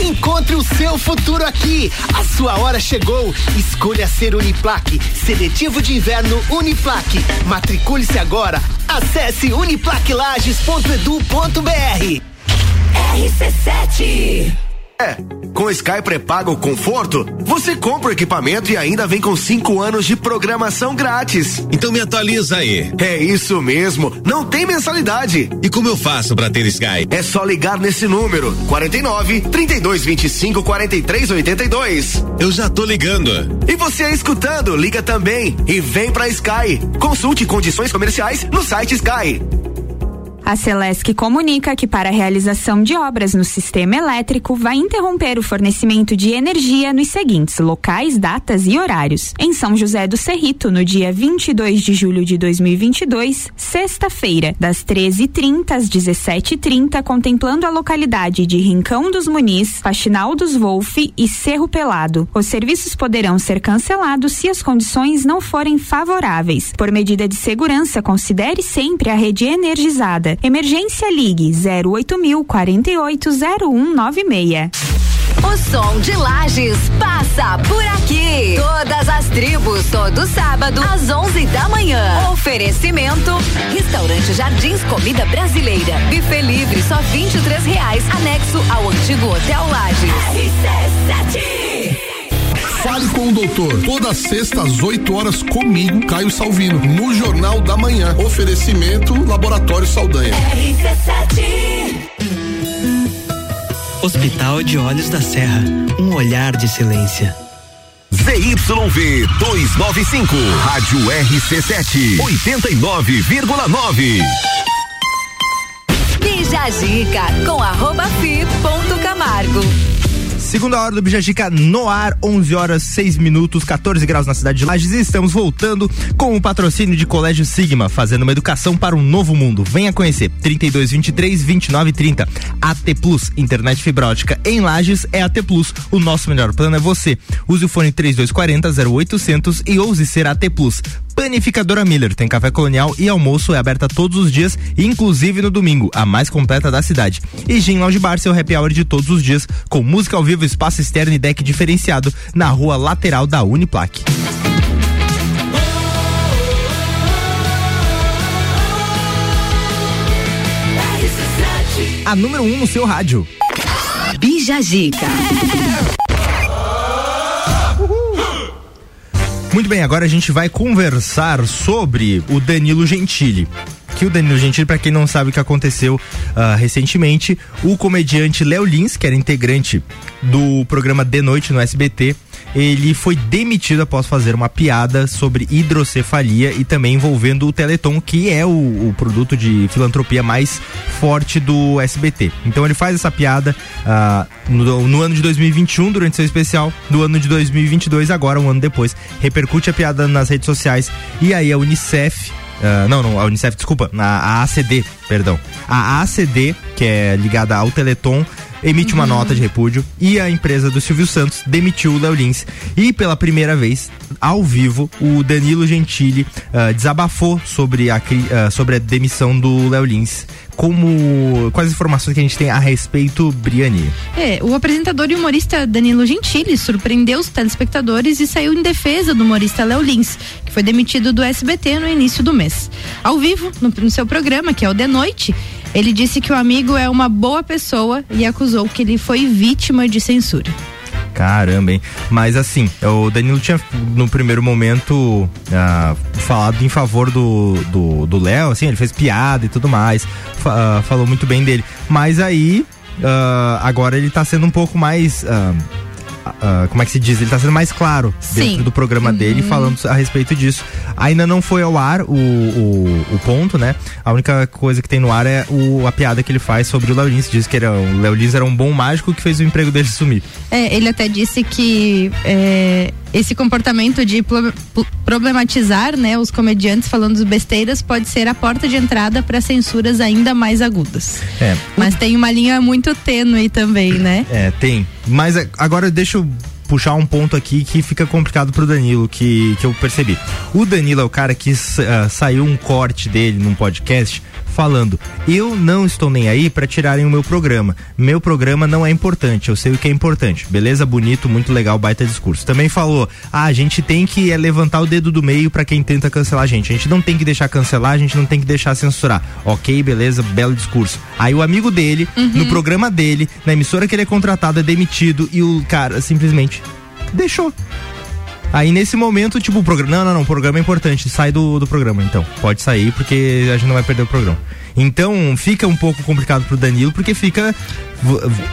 [SPEAKER 8] Encontre o seu futuro aqui. A sua hora chegou. Escolha ser Uniplaque. Seletivo de inverno Uniplaque. Matricule-se agora. Acesse uniplaquelages.edu.br.
[SPEAKER 4] RC7
[SPEAKER 14] É, com Sky pré-pago conforto, você compra o equipamento e ainda vem com cinco anos de programação grátis.
[SPEAKER 3] Então me atualiza aí.
[SPEAKER 14] É isso mesmo, não tem mensalidade.
[SPEAKER 3] E como eu faço pra ter Sky?
[SPEAKER 14] É só ligar nesse número, 49 32 25 43 82.
[SPEAKER 3] Eu já tô ligando.
[SPEAKER 14] E você aí escutando, liga também e vem pra Sky. Consulte condições comerciais no site Sky.
[SPEAKER 28] A Celesc comunica que para a realização de obras no sistema elétrico vai interromper o fornecimento de energia nos seguintes locais, datas e horários. Em São José do Cerrito, no dia 22 de julho de 2022, sexta-feira, das 13h30 às 17h30, contemplando a localidade de Rincão dos Muniz, Faxinal dos Wolf e Cerro Pelado. Os serviços poderão ser cancelados se as condições não forem favoráveis. Por medida de segurança, considere sempre a rede energizada. Emergência Ligue 08000 480196.
[SPEAKER 29] O som de Lages passa por aqui. Todas as tribos, todo sábado, às 11 da manhã. Oferecimento: Restaurante Jardins Comida Brasileira. Buffet livre, só 23 reais. Anexo ao antigo Hotel Lages.
[SPEAKER 18] Fale com o doutor. Toda sexta às 8 horas comigo, Caio Salvino, no Jornal da Manhã. Oferecimento Laboratório Saldanha.
[SPEAKER 17] Hospital de Olhos da Serra, um olhar de excelência.
[SPEAKER 26] ZYV 295, Rádio RC7, 89,9.
[SPEAKER 29] Bija a Dica com arroba fi ponto Camargo.
[SPEAKER 1] Segunda hora do Bijagica no ar, 11 horas 6 minutos, 14 graus na cidade de Lages e estamos voltando com o patrocínio de Colégio Sigma, fazendo uma educação para um novo mundo. Venha conhecer 3223 2930. AT Plus, internet fibra ótica em Lages é AT Plus. O nosso melhor plano é você. Use o fone 3240 0800 e ouse ser AT Plus. Panificadora Miller tem café colonial e almoço é aberta todos os dias, inclusive no domingo, a mais completa da cidade. E Gin Lounge Bar, seu happy hour de todos os dias, com música ao vivo, espaço externo e deck diferenciado na rua lateral da Uniplac. A número 1 um no seu rádio.
[SPEAKER 18] Bija.
[SPEAKER 1] Muito bem, agora a gente vai conversar sobre o Danilo Gentili. Que o Danilo Gentili, para quem não sabe o que aconteceu ah, recentemente, o comediante Léo Lins, que era integrante do programa De Noite no SBT, ele foi demitido após fazer uma piada sobre hidrocefalia e também envolvendo o Teleton, que é o, o produto de filantropia mais forte do SBT. Então ele faz essa piada ah, no, no ano de 2021, durante seu especial, no ano de 2022, agora, um ano depois, repercute a piada nas redes sociais e aí a Unicef ah, não, não, a Unicef, desculpa, a, a ACD, perdão. A ACD, que é ligada ao Teleton, emite uma nota de repúdio e a empresa do Silvio Santos demitiu o Léo Lins. E pela primeira vez, ao vivo, o Danilo Gentili ah, desabafou sobre a, ah, sobre a demissão do Léo Lins. Como. Quais informações que a gente tem a respeito, Briani?
[SPEAKER 2] É, o apresentador e humorista Danilo Gentili surpreendeu os telespectadores e saiu em defesa do humorista Léo Lins, que foi demitido do SBT no início do mês. Ao vivo, no, no seu programa, que é o De Noite, ele disse que o amigo é uma boa pessoa e acusou que ele foi vítima de censura.
[SPEAKER 1] Caramba, hein? Mas assim, o Danilo tinha no primeiro momento ah, falado em favor do do do Léo, assim, ele fez piada e tudo mais, ah, falou muito bem dele. Mas aí, ah, agora ele tá sendo um pouco mais. Ah, como é que se diz? Ele tá sendo mais claro
[SPEAKER 2] Sim.
[SPEAKER 1] dentro do programa dele, falando a respeito disso. Ainda não foi ao ar o, o, o ponto, né? A única coisa que tem no ar é o, a piada que ele faz sobre o Léo Lins. Diz que era, o Léo Lins era um bom mágico que fez o emprego dele sumir.
[SPEAKER 2] É, ele até disse que é, esse comportamento de pro- pro- problematizar né, os comediantes falando besteiras pode ser a porta de entrada para censuras ainda mais agudas.
[SPEAKER 1] É,
[SPEAKER 2] Mas tem uma linha muito tênue também, né?
[SPEAKER 1] É, tem. Mas agora deixa eu puxar um ponto aqui que fica complicado pro Danilo, que, que eu percebi. O Danilo é o cara que ah, saiu um corte dele num podcast falando: Eu não estou nem aí para tirarem o meu programa. Meu programa não é importante, eu sei o que é importante. Beleza? Bonito, muito legal, baita discurso. Também falou: Ah, a gente tem que é, levantar o dedo do meio para quem tenta cancelar a gente. A gente não tem que deixar cancelar, a gente não tem que deixar censurar. Ok, beleza, belo discurso. Aí o amigo dele, no programa dele, na emissora que ele é contratado, é demitido e o cara simplesmente deixou. Aí nesse momento, tipo, o programa. Não, não, não, o programa é importante. Sai do, do programa, então. Pode sair, porque a gente não vai perder o programa. Então fica um pouco complicado pro Danilo, porque fica.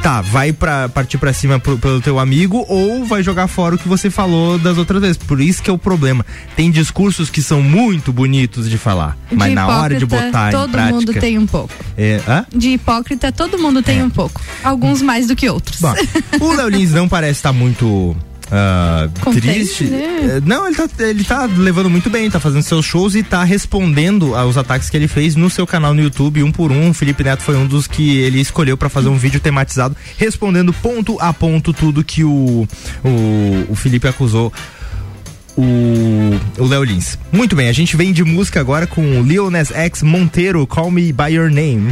[SPEAKER 1] Tá, vai pra, partir pra cima pro- pelo teu amigo ou vai jogar fora o que você falou das outras vezes. Por isso que é o problema. Tem discursos que são muito bonitos de falar, mas
[SPEAKER 2] De
[SPEAKER 1] na hora de botar em
[SPEAKER 2] todo
[SPEAKER 1] prática.
[SPEAKER 2] mundo tem um pouco.
[SPEAKER 1] É?
[SPEAKER 2] De hipócrita, todo mundo tem um pouco. Alguns mais do que outros.
[SPEAKER 1] Bom, o *laughs* Léo Lins não parece estar muito ah,
[SPEAKER 2] Contente,
[SPEAKER 1] triste.
[SPEAKER 2] né?
[SPEAKER 1] Eh, Não, ele tá, ele tá levando muito bem, tá fazendo seus shows e tá respondendo aos ataques que ele fez no seu canal no YouTube, um por um. O Felipe Neto foi um dos que ele escolheu pra fazer um vídeo tematizado, respondendo ponto a ponto tudo que o, o, o Felipe acusou o o Léo Lins. Muito bem, a gente vem de música agora com o Lil Nas X Monteiro, Call Me By Your Name.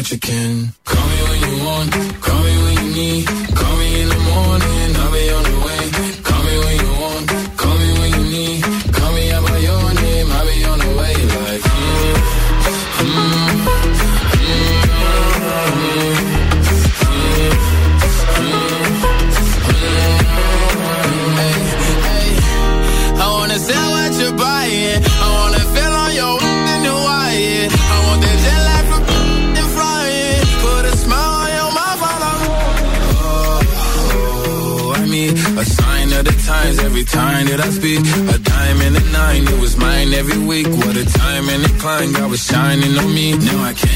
[SPEAKER 30] That you can.
[SPEAKER 5] Call me when you want, call me when you need. Call me in the morning, I'll be on
[SPEAKER 30] depending on me. Now I can't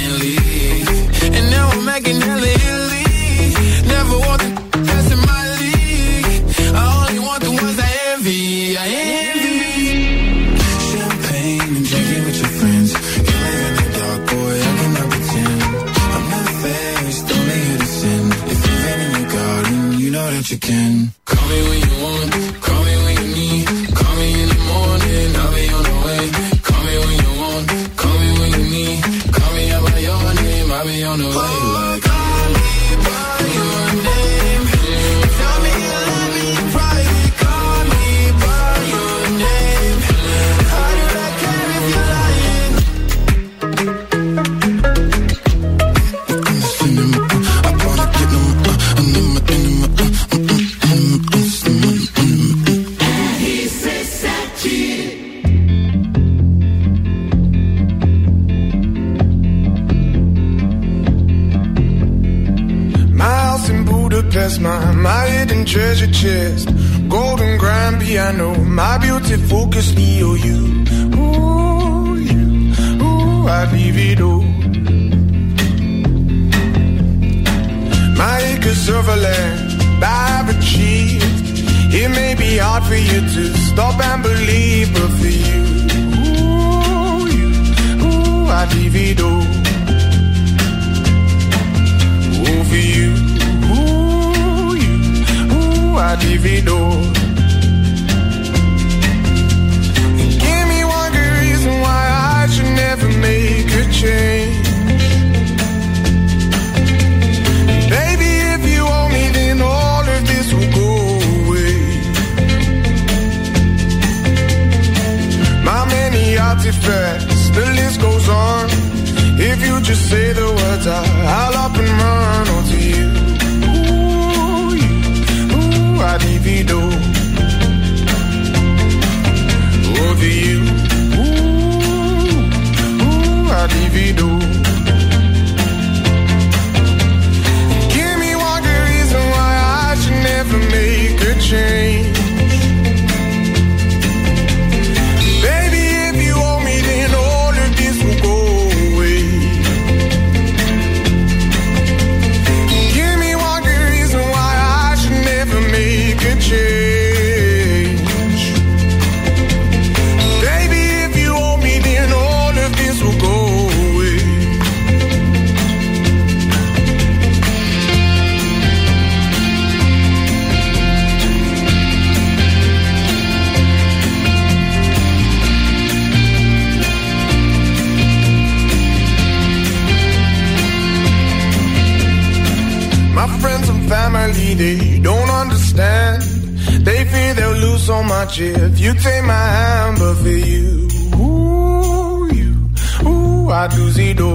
[SPEAKER 31] so much if you take my hand, but for you, ooh, you, ooh, I do see do.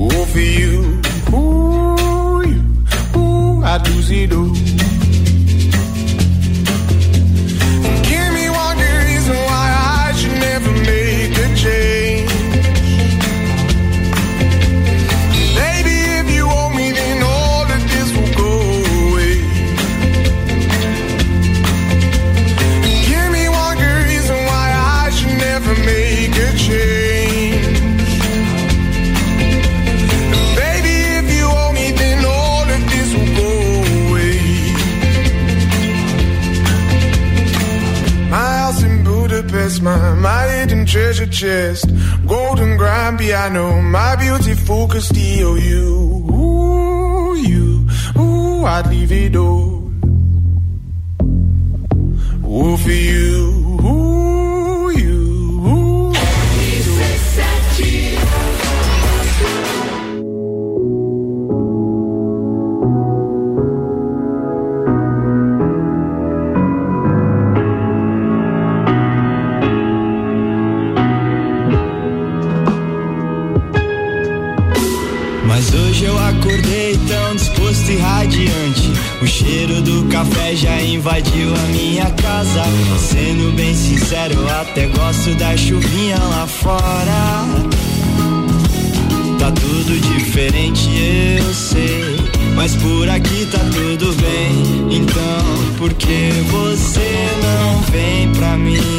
[SPEAKER 31] Ooh, for you, ooh, you, ooh, I do see do. treasure chest, golden grand piano, my beautiful steal You, ooh, you, ooh, I'd leave it all.
[SPEAKER 32] da chuvinha lá fora. Tá tudo diferente, eu sei. Mas por aqui tá tudo bem. Então, por que você não vem pra mim?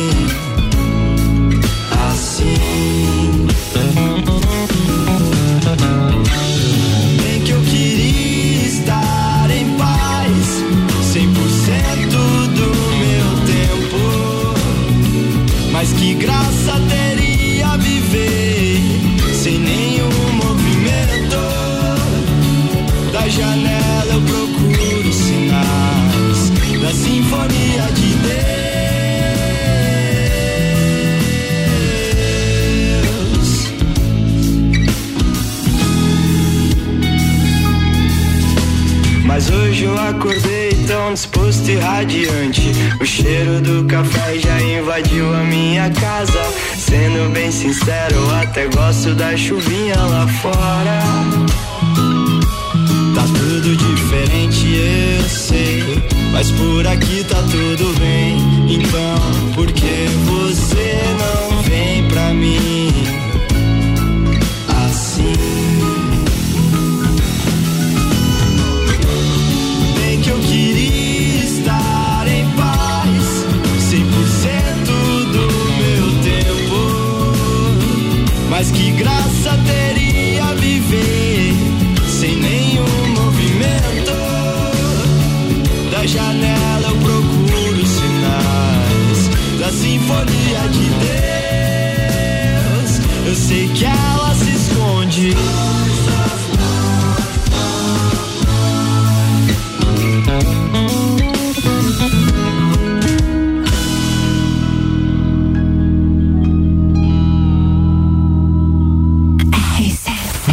[SPEAKER 32] Gosto sinfonia de Deus Eu sei que ela se esconde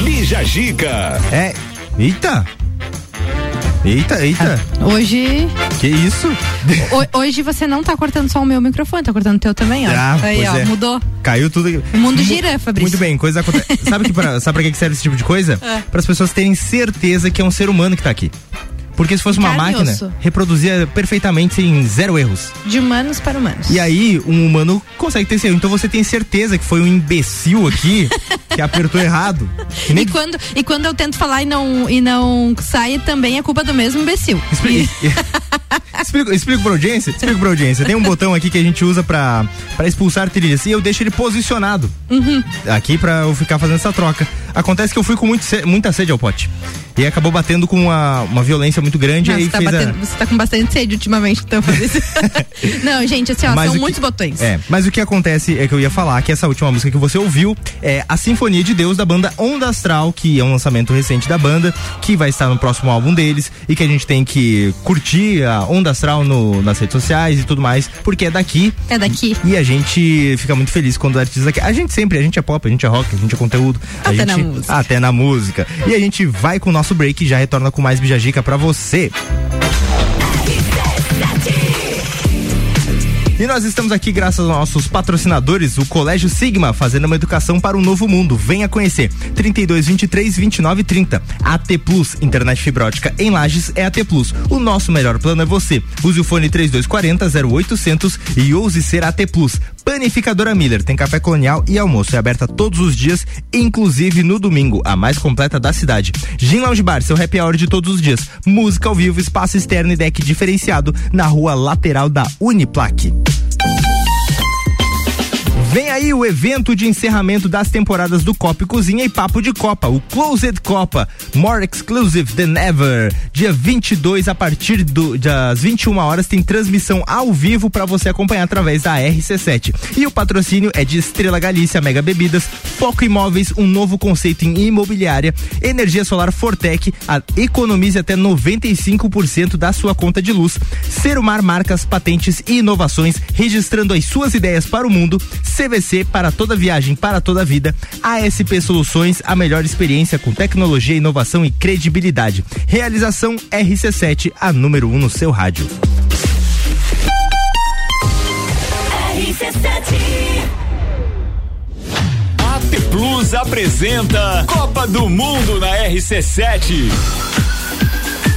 [SPEAKER 9] Bija Gica.
[SPEAKER 1] É. Eita! Eita, eita. *laughs*
[SPEAKER 2] Hoje.
[SPEAKER 1] Que isso?
[SPEAKER 2] ho- hoje você não tá cortando só o meu microfone, tá cortando o teu também, ó.
[SPEAKER 1] Ah,
[SPEAKER 2] Aí, ó,
[SPEAKER 1] é.
[SPEAKER 2] mudou.
[SPEAKER 1] Caiu tudo. aqui.
[SPEAKER 2] O mundo
[SPEAKER 1] Mu-
[SPEAKER 2] gira, Fabrício.
[SPEAKER 1] Muito bem, coisa acontece. *laughs* sabe, que pra, sabe pra que que serve esse tipo de coisa?
[SPEAKER 2] É.
[SPEAKER 1] Para as pessoas terem certeza que é um ser humano que tá aqui. Porque se fosse uma
[SPEAKER 2] Carne e
[SPEAKER 1] máquina,
[SPEAKER 2] osso.
[SPEAKER 1] reproduzia perfeitamente sem zero erros.
[SPEAKER 2] De humanos para humanos.
[SPEAKER 1] E aí, um humano consegue ter esse erro. Então você tem certeza que foi um imbecil aqui *laughs* que apertou errado. Que nem
[SPEAKER 2] E quando, e quando eu tento falar e não, e não sai, também é culpa do mesmo imbecil.
[SPEAKER 1] Expli- *laughs* explico, explico pra audiência? Explico pra audiência. Tem um botão aqui que a gente usa pra, pra expulsar trilhas e eu deixo ele posicionado
[SPEAKER 2] Uhum.
[SPEAKER 1] aqui pra eu ficar fazendo essa troca. Acontece que eu fui com muito muita sede ao pote. E acabou batendo com uma, uma violência muito grande
[SPEAKER 2] Não,
[SPEAKER 1] e
[SPEAKER 2] você, tá
[SPEAKER 1] fez a-
[SPEAKER 2] batendo- você tá com bastante sede ultimamente, então *laughs* *laughs* não, gente, assim, ó,
[SPEAKER 1] Mas
[SPEAKER 2] são
[SPEAKER 1] o que-
[SPEAKER 2] muitos botões.
[SPEAKER 1] É, mas o que acontece é que eu ia falar que essa última música que você ouviu é a Sinfonia de Deus da banda Onda Astral, que é um lançamento recente da banda, que vai estar no próximo álbum deles e que a gente tem que curtir a Onda Astral no- nas redes sociais e tudo mais, porque é daqui.
[SPEAKER 2] É daqui.
[SPEAKER 1] E a gente fica muito feliz quando o artista aqui. A gente sempre, a gente é pop, a gente é rock, a gente é conteúdo. a
[SPEAKER 2] Até
[SPEAKER 1] gente,
[SPEAKER 2] na música.
[SPEAKER 1] Até na música. E a gente vai com o nosso break e já retorna com mais Bijagica pra você. E nós estamos aqui graças aos nossos patrocinadores, o Colégio Sigma, fazendo uma educação para um novo mundo. Venha conhecer. 32 23 29 30. AT Plus, internet fibra ótica em Lages é AT Plus. O nosso melhor plano é você. Use o fone 3240 0800 e ouse ser AT Plus. Panificadora Miller tem café colonial e almoço é aberta todos os dias, inclusive no domingo, a mais completa da cidade. Gin Lounge Bar, seu happy hour de todos os dias. Música ao vivo, espaço externo e deck diferenciado na rua lateral da Uniplaque. Vem aí o evento de encerramento das temporadas do Copa e Cozinha e Papo de Copa, o Closed Copa, more exclusive than ever. Dia 22 a partir do, das 21 horas tem transmissão ao vivo para você acompanhar através da RC7. E o patrocínio é de Estrela Galícia, Mega Bebidas, Foco Imóveis, um novo conceito em imobiliária, Energia Solar Fortec, a, economize até 95% da sua conta de luz. Serumar marcas, patentes e inovações, registrando as suas ideias para o mundo. CVC para toda viagem, para toda vida. ASP Soluções, a melhor experiência com tecnologia, inovação e credibilidade. Realização RC7, a número 1 um no seu rádio.
[SPEAKER 9] AT Plus apresenta Copa do Mundo na RC7.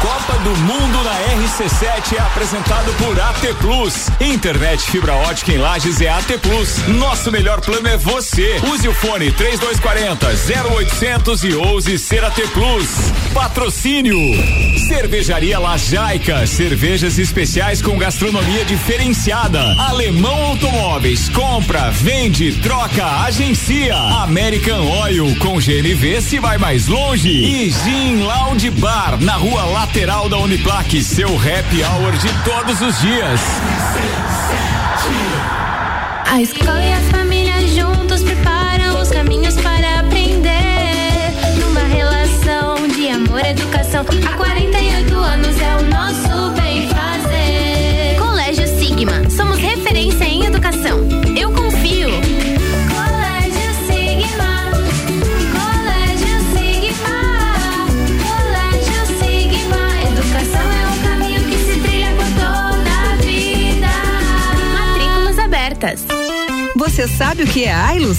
[SPEAKER 9] Copa do Mundo na RC7 é apresentado por AT Plus. Internet fibra ótica em Lages é AT Plus. Nosso melhor plano é você. Use o fone 3240 0800 e ouse ser AT Plus. Patrocínio. Cervejaria Lajaica. Cervejas especiais com gastronomia diferenciada. Alemão Automóveis. Compra, vende, troca, agencia. American Oil com GNV se vai mais longe. E Gin Lounge Bar na rua lateral da Uniplaque. Seu happy hour de todos os dias.
[SPEAKER 4] A escola e a família juntos preparam educação. Há 48 anos é o nosso bem fazer.
[SPEAKER 33] Colégio Sigma, somos referência em educação. Eu confio.
[SPEAKER 4] Colégio Sigma. Colégio Sigma. Colégio Sigma. Educação é um caminho que se trilha por toda a vida.
[SPEAKER 33] Matrículas abertas.
[SPEAKER 34] Você sabe o que é Ailus?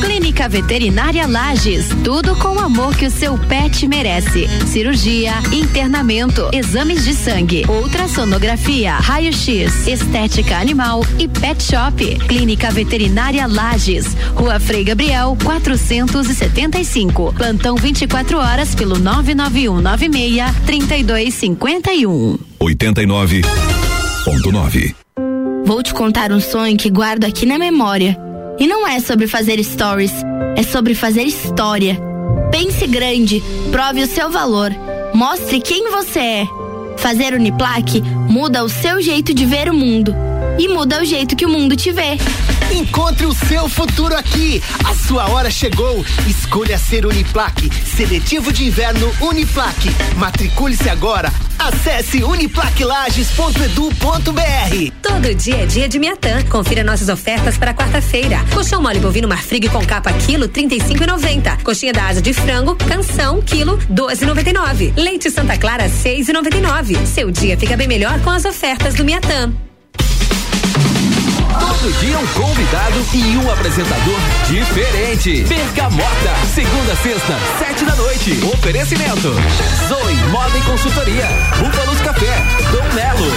[SPEAKER 29] Clínica Veterinária Lages, tudo com o amor que o seu pet merece. Cirurgia, internamento, exames de sangue, ultrassonografia, raio-x, estética animal e pet shop. Clínica Veterinária Lages, Rua Frei Gabriel, 475. Plantão 24 horas pelo 99196 3251.
[SPEAKER 3] 89.9.
[SPEAKER 33] Vou te contar um sonho que guardo aqui na memória. E não é sobre fazer stories, é sobre fazer história. Pense grande, prove o seu valor, mostre quem você é. Fazer Uniplaque muda o seu jeito de ver o mundo e muda o jeito que o mundo te vê.
[SPEAKER 14] Encontre o seu futuro aqui. A sua hora chegou. Escolha ser Uniplaque. Seletivo de inverno Uniplaque. Matricule-se agora. Acesse uniplaquilages.edu.br.
[SPEAKER 27] Todo dia é dia de Miatã. Confira nossas ofertas para quarta-feira. Colchão mole bovino marfrig com capa quilo 35,90. Coxinha da asa de frango, canção quilo 12,99. Leite Santa Clara 6,99. Seu dia fica bem melhor com as ofertas do Miatã.
[SPEAKER 23] Todo dia um convidado e um apresentador diferente. Bergamota, segunda sexta, sete da noite. Oferecimento. Zoe Moda e Consultoria. Búfalos Café. Dom Melo.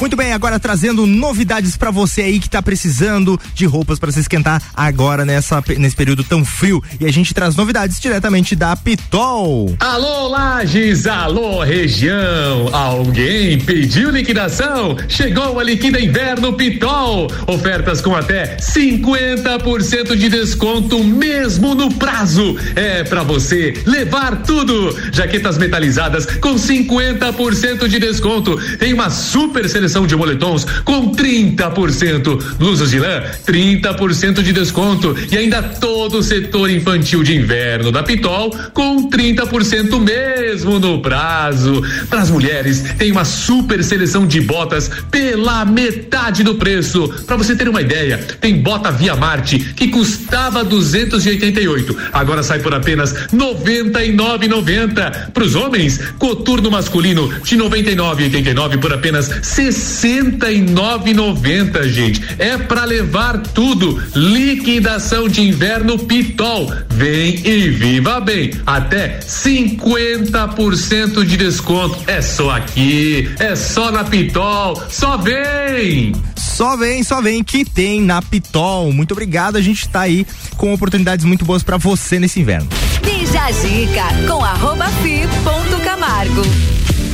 [SPEAKER 1] Muito bem, agora trazendo novidades pra você aí que tá precisando de roupas pra se esquentar agora nessa, nesse período tão frio. E a gente traz novidades diretamente da Pitol.
[SPEAKER 35] Alô Lages, alô região, alguém pediu liquidação? Chegou a liquida inverno Pitol, ofertas com até 50% de desconto mesmo no prazo. É pra você levar tudo. Jaquetas metalizadas com 50% de desconto. Tem uma super seleção de moletons com 30%. Blusas de lã, 30% de desconto. E ainda todo o setor infantil de inverno da Pitol com 30% mesmo no prazo. Para as mulheres, tem uma super seleção de botas pela metade do preço. Para você ter uma ideia, tem bota Via Marte que custava 288, agora sai por apenas 99,90. Para os homens, coturno masculino de 99,89 por apenas 69,90, gente. É para levar tudo. Liquidação de inverno Pitol. Vem e viva bem. Até 50% de desconto. É só aqui, é só na Pitol. Só vem!
[SPEAKER 1] Só vem, só vem que tem na Pitol. Muito obrigado, a gente tá aí com oportunidades muito boas pra você nesse inverno.
[SPEAKER 36] Bija Zica com arroba fi ponto Camargo.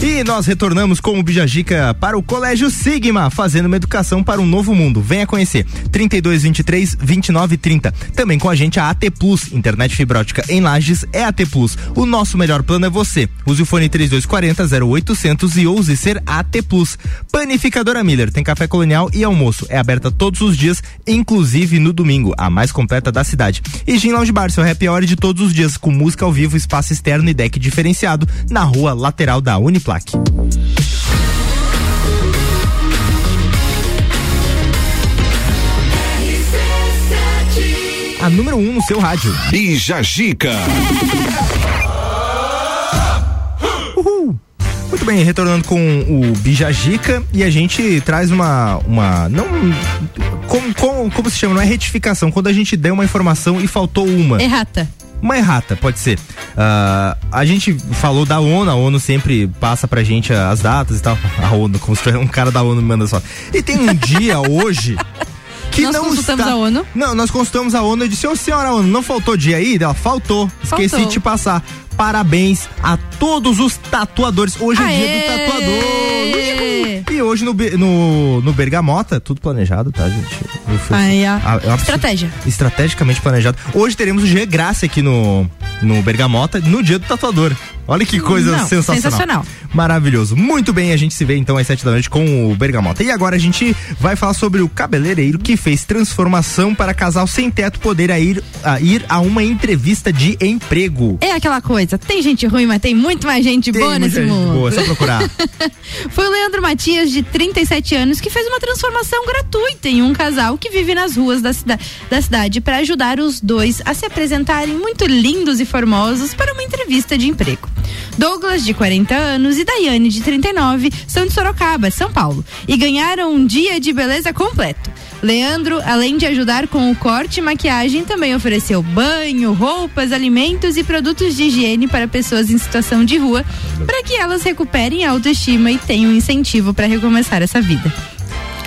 [SPEAKER 1] E nós retornamos com o Bijagica para o Colégio Sigma, fazendo uma educação para um novo mundo. Venha conhecer. 3223 2930. Também com a gente a AT Plus, internet fibra ótica em Lages é AT Plus. O nosso melhor plano é você. Use o fone 3240 0800 e ouse ser AT Plus. Panificadora Miller tem café colonial e almoço. É aberta todos os dias, inclusive no domingo, a mais completa da cidade. E Gin Lounge Bar, seu happy hour de todos os dias, com música ao vivo, espaço externo e deck diferenciado, na rua lateral da Uniplac. A número 1 um no seu rádio.
[SPEAKER 25] Bija Gica.
[SPEAKER 1] Uhul. Muito bem, retornando com o Bijagica e a gente traz uma. uma não. Como, como, como se chama? Não é retificação. Quando a gente deu uma informação e faltou uma.
[SPEAKER 2] Errata.
[SPEAKER 1] Uma errata, pode ser. Ah, a gente falou da ONU, a ONU sempre passa pra gente as datas e tal. *laughs* A ONU, como se fosse um cara da ONU me manda só. E tem um dia *laughs* hoje que
[SPEAKER 2] Nós
[SPEAKER 1] não
[SPEAKER 2] consultamos
[SPEAKER 1] está...
[SPEAKER 2] a ONU?
[SPEAKER 1] Não, nós consultamos a ONU e disse, ô senhora ONU, não faltou dia aí? Ela faltou. Esqueci
[SPEAKER 2] Faltou.
[SPEAKER 1] de te passar. Parabéns a todos os tatuadores. Hoje é dia do
[SPEAKER 2] Aê!
[SPEAKER 1] tatuador. E hoje no, no, no Bergamota, tudo planejado, tá, gente?
[SPEAKER 2] Aí.
[SPEAKER 1] Ah, é uma-
[SPEAKER 2] Estratégia.
[SPEAKER 1] Estrategicamente planejado. Hoje teremos o G Graça aqui no, no Bergamota, no dia do tatuador. Olha que coisa
[SPEAKER 2] Não,
[SPEAKER 1] sensacional.
[SPEAKER 2] sensacional.
[SPEAKER 1] Maravilhoso. Muito bem, a gente se vê então às sete da noite com o Bergamota. E agora a gente vai falar sobre o cabeleireiro que fez transformação para casal sem teto poder a ir, a ir a uma entrevista de emprego.
[SPEAKER 2] É aquela coisa, tem gente ruim, mas tem muito mais gente
[SPEAKER 1] Tem
[SPEAKER 2] boa nesse
[SPEAKER 1] gente
[SPEAKER 2] mundo.
[SPEAKER 1] boa, é só procurar. *laughs*
[SPEAKER 2] Foi o Leandro Matias, de 37 anos, que fez uma transformação gratuita em um casal que vive nas ruas da, cida da cidade para ajudar os dois a se apresentarem muito lindos e formosos para uma entrevista de emprego. Douglas, de 40 anos, e Daiane, de 39, são de Sorocaba, São Paulo, e ganharam um dia de beleza completo. Leandro, além de ajudar com o corte e maquiagem, também ofereceu banho, roupas, alimentos e produtos de higiene para pessoas em situação de rua, para que elas recuperem a autoestima e tenham incentivo para recomeçar essa vida.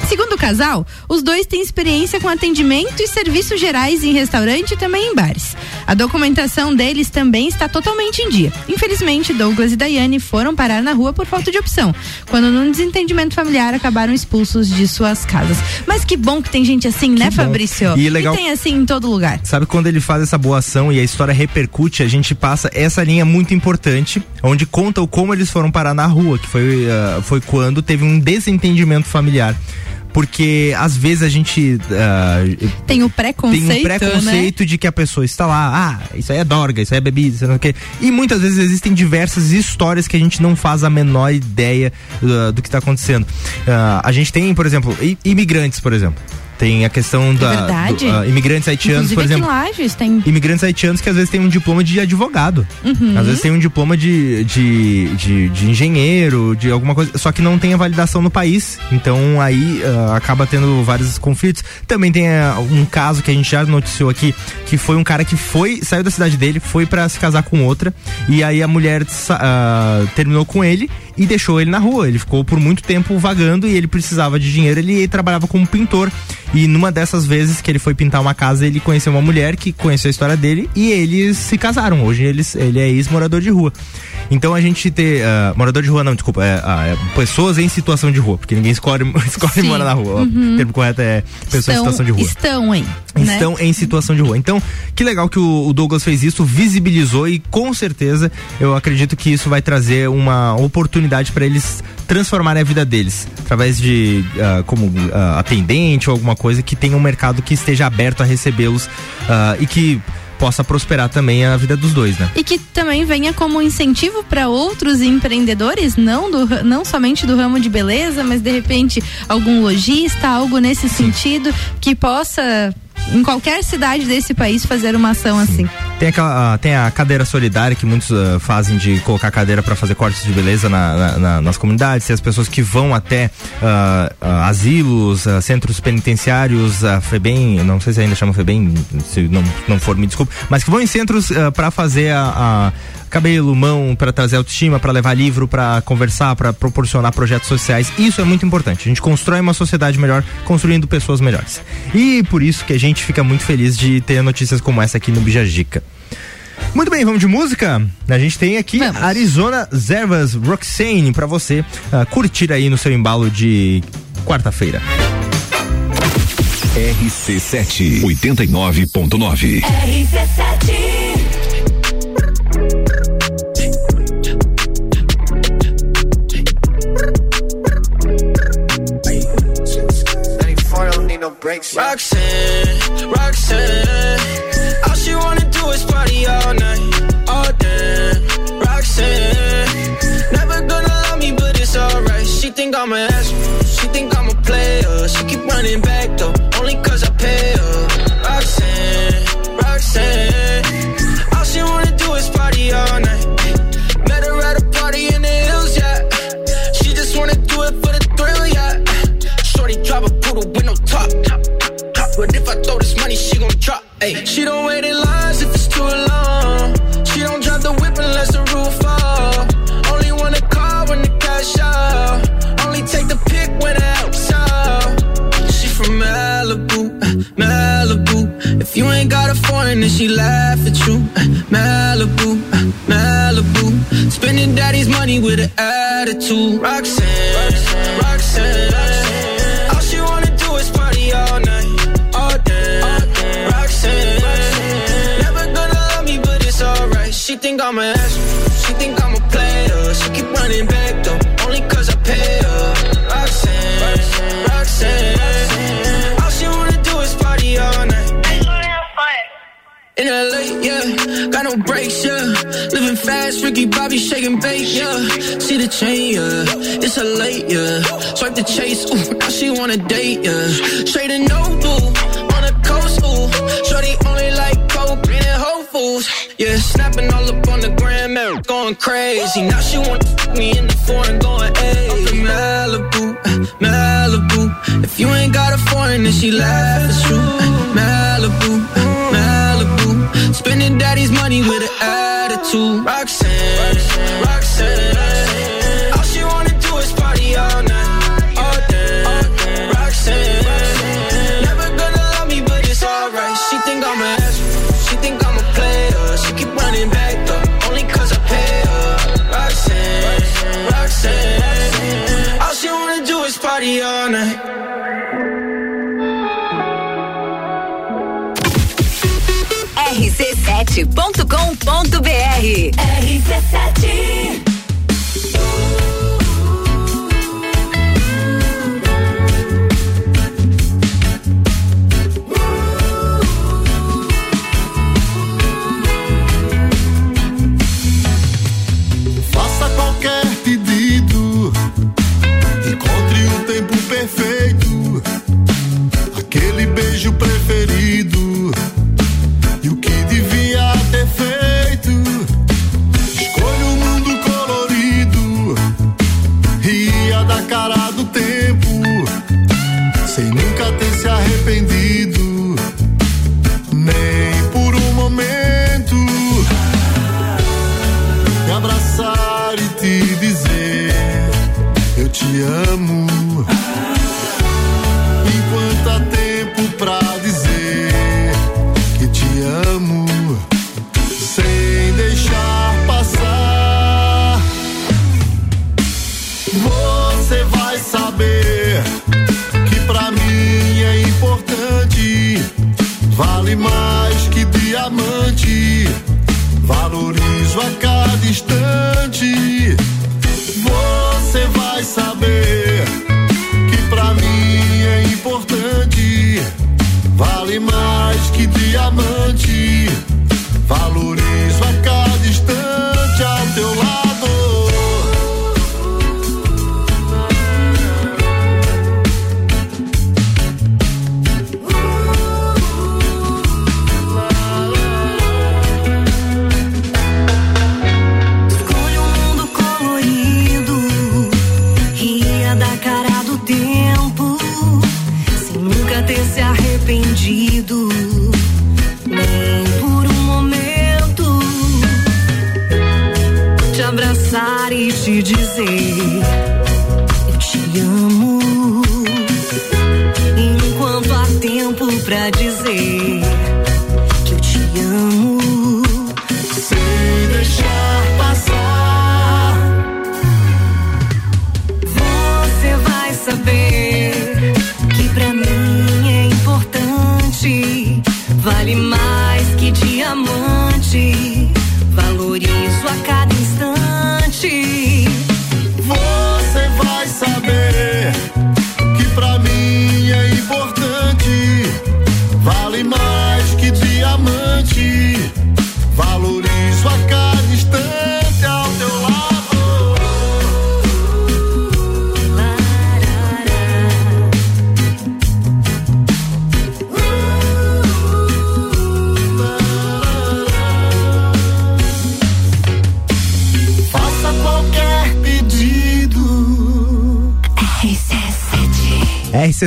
[SPEAKER 2] Segundo o casal, os dois têm experiência com atendimento e serviços gerais em restaurante e também em bares. A documentação deles também está totalmente em dia. Infelizmente, Douglas e Daiane foram parar na rua por falta de opção, quando num desentendimento familiar acabaram expulsos de suas casas. Mas que bom que tem gente assim, né,
[SPEAKER 1] bom.
[SPEAKER 2] Fabrício?
[SPEAKER 1] E legal-
[SPEAKER 2] tem assim em todo lugar.
[SPEAKER 1] Sabe quando ele faz essa boa ação e a história repercute, a gente passa essa linha muito importante, onde conta o como eles foram parar na rua, que foi, ah, foi quando teve um desentendimento familiar. Porque às vezes a gente ah,
[SPEAKER 2] Tem o preconceito,
[SPEAKER 1] tem um preconceito de que a pessoa está lá, ah, isso aí é dorga, isso aí é bebida, isso aí não sei o quê. E muitas vezes existem diversas histórias que a gente não faz a menor ideia ah, do que está acontecendo. Ah, a gente tem, por exemplo, imigrantes, por exemplo. Tem a questão da
[SPEAKER 2] verdade.
[SPEAKER 1] do, ah, imigrantes haitianos,
[SPEAKER 2] Inclusive
[SPEAKER 1] por exemplo.
[SPEAKER 2] Lages tem
[SPEAKER 1] Imigrantes haitianos que às vezes têm um diploma de advogado.
[SPEAKER 2] Uhum.
[SPEAKER 1] Às vezes tem um diploma de, de, de, de engenheiro, de alguma coisa, só que não tem a validação no país. Então aí ah, acaba tendo vários conflitos. Também tem ah, um caso que a gente já noticiou aqui, que foi um cara que foi, saiu da cidade dele, foi pra se casar com outra, e aí a mulher terminou com ele e deixou ele na rua. Ele ficou por muito tempo vagando e ele precisava de dinheiro, ele trabalhava como pintor. E numa dessas vezes que ele foi pintar uma casa, ele conheceu uma mulher que conheceu a história dele e eles se casaram. Hoje eles, ele é ex-morador de rua. Então a gente ter. ah, morador de rua, não, desculpa. É, ah, é pessoas em situação de rua, porque ninguém escolhe, *laughs* escolhe
[SPEAKER 2] Sim.
[SPEAKER 1] morar na rua.
[SPEAKER 2] Uhum.
[SPEAKER 1] O termo correto é pessoa em situação de rua.
[SPEAKER 2] Estão, hein? né?
[SPEAKER 1] Estão em situação de rua. Então, que legal que o, o Douglas fez isso, visibilizou e com certeza eu acredito que isso vai trazer uma oportunidade para eles transformarem a vida deles através de ah, como ah, atendente ou alguma coisa que tenha um mercado que esteja aberto a recebê-los ah, e que possa prosperar também a vida dos dois, né?
[SPEAKER 2] E que também venha como incentivo para outros empreendedores, não, do, não somente do ramo de beleza, mas de repente algum lojista, algo nesse sentido, que possa, em qualquer cidade desse país, fazer uma ação assim.
[SPEAKER 1] Tem, aquela, ah, tem a cadeira solidária que muitos ah, fazem de colocar cadeira para fazer cortes de beleza na- na- na- nas comunidades. Tem as pessoas que vão até ah, ah, asilos, centros penitenciários, a FEBEM, não sei se ainda chama FEBEM, se não, não for, me desculpe, mas que vão em centros para fazer a, a cabelo, mão, para trazer autoestima, para levar livro, para conversar, para proporcionar projetos sociais. Isso é muito importante. A gente constrói uma sociedade melhor, construindo pessoas melhores. E por isso que a gente fica muito feliz de ter notícias como essa aqui no Bijagica. Muito bem, vamos de música? A gente tem aqui Arizona Zervas Roxane pra você ah, curtir aí no seu embalo de quarta-feira.
[SPEAKER 3] RC7 89.9.
[SPEAKER 30] Roxanne, Roxanne, all she wanna do is party all night, all day. Roxanne, never gonna love me, but it's alright. She think I'm an ass, she think I'm a player. She keep running back though, only cause I pay her. Roxanne, Roxanne, all she wanna do is party all night. Met her at a party in the hills, yeah. She just wanna do it for the thrill, yeah. Shorty drive a poodle with no top. But if I throw this money, she gon' drop. Ay. She don't wait in lines money with an attitude. Roxanne, Roxanne. All she wanna do is party all night, all day. Roxanne, never gonna love me, but it's alright. She think I'm an ass, she think I'm a player. She keep running back Living Ricky Bobby shaking bait, yeah. See the chain, yeah. It's a late, yeah. Swipe the chase, ooh, now she wanna date, yeah. Straight and no boo, on the coast, ooh. Shorty only like coke and Whole Foods, yeah. Snapping all up on the gram, man, going crazy. Now she wanna fuck me in the foreign, going, hey. I'm Malibu, Malibu. If you ain't got a foreign, then she laugh at you. uh, Malibu, Malibu. Spending daddy's money with an attitude. Roxanne,
[SPEAKER 18] rc7.com.br RC7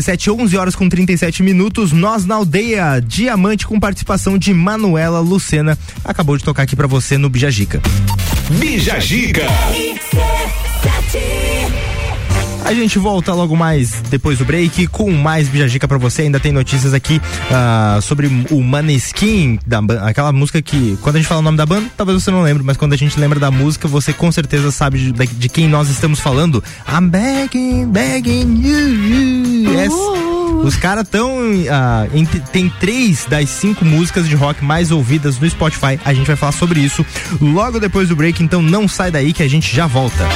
[SPEAKER 1] RC7, 11 horas com 37 minutos. Nós na aldeia Diamante com participação de Manuela Lucena. Acabou de tocar aqui pra você no Bijagica.
[SPEAKER 3] Bijagica.
[SPEAKER 1] A gente volta logo mais depois do break com mais Bijagica pra você. Ainda tem notícias aqui ah, sobre o Maneskin, da, aquela música que, quando a gente fala o nome da banda, talvez você não lembre, mas quando a gente lembra da música, você com certeza sabe de, de- de quem nós estamos falando. I'm begging, begging you, you. Yes. Os caras tão. ah, entre- tem três das cinco músicas de rock mais ouvidas no Spotify. A gente vai falar sobre isso logo depois do break, então não sai daí que a gente já volta.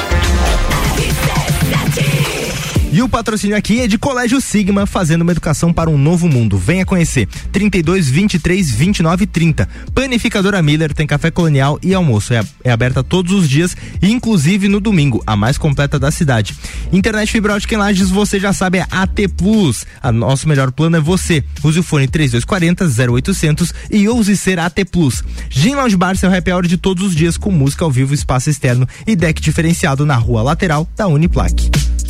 [SPEAKER 1] E o patrocínio aqui é de Colégio Sigma, fazendo uma educação para um novo mundo. Venha conhecer. 32 23 29 30. Panificadora Miller tem café colonial e almoço. É, é aberta todos os dias, inclusive no domingo, a mais completa da cidade. Internet fibra ótica em Lages, você já sabe, é AT Plus. A nosso melhor plano é você. Use o fone 3240 0800 e ouse ser AT Plus. Gin Lounge Bar, seu happy hour de todos os dias com música ao vivo, espaço externo e deck diferenciado na rua lateral da Uniplaque.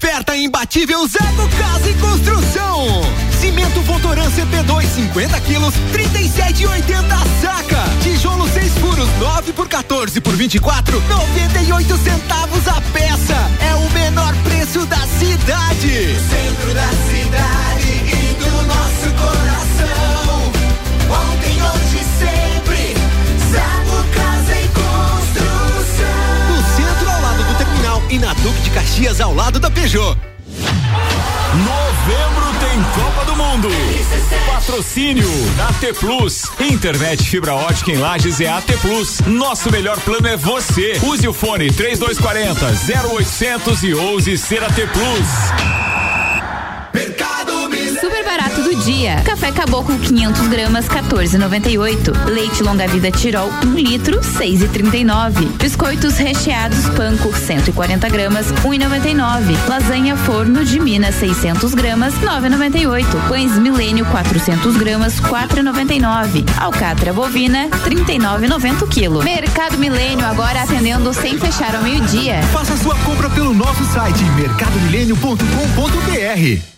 [SPEAKER 11] Oferta imbatível Zago Casa e Construção. Cimento Votoran CP2 50 quilos, 37,80 a saca. Tijolo 6 furos, 9 por 14 por 24, 98 centavos a peça. É o menor preço da cidade.
[SPEAKER 37] Centro da cidade e do nosso coração.
[SPEAKER 11] Na Duque de Caxias, ao lado da Peugeot.
[SPEAKER 9] Novembro tem Copa do Mundo. Patrocínio AT Plus. Internet fibra ótica em Lages é AT Plus. Nosso melhor plano é você. Use o fone 3240 0800 e ouse ser AT Plus.
[SPEAKER 38] Barato dia. Café Caboclo 500 gramas 14,98. Leite longa vida Tirol 1 litro 6,39. Biscoitos recheados Panko 140 gramas 1,99. Lasanha forno de Minas 600 gramas 9,98. Pães Milênio 400 gramas 4,99. Alcatra bovina 39,90 quilo. Mercado Milênio agora atendendo sem fechar ao meio-dia.
[SPEAKER 11] Faça sua compra pelo nosso site mercadomilênio.com.br.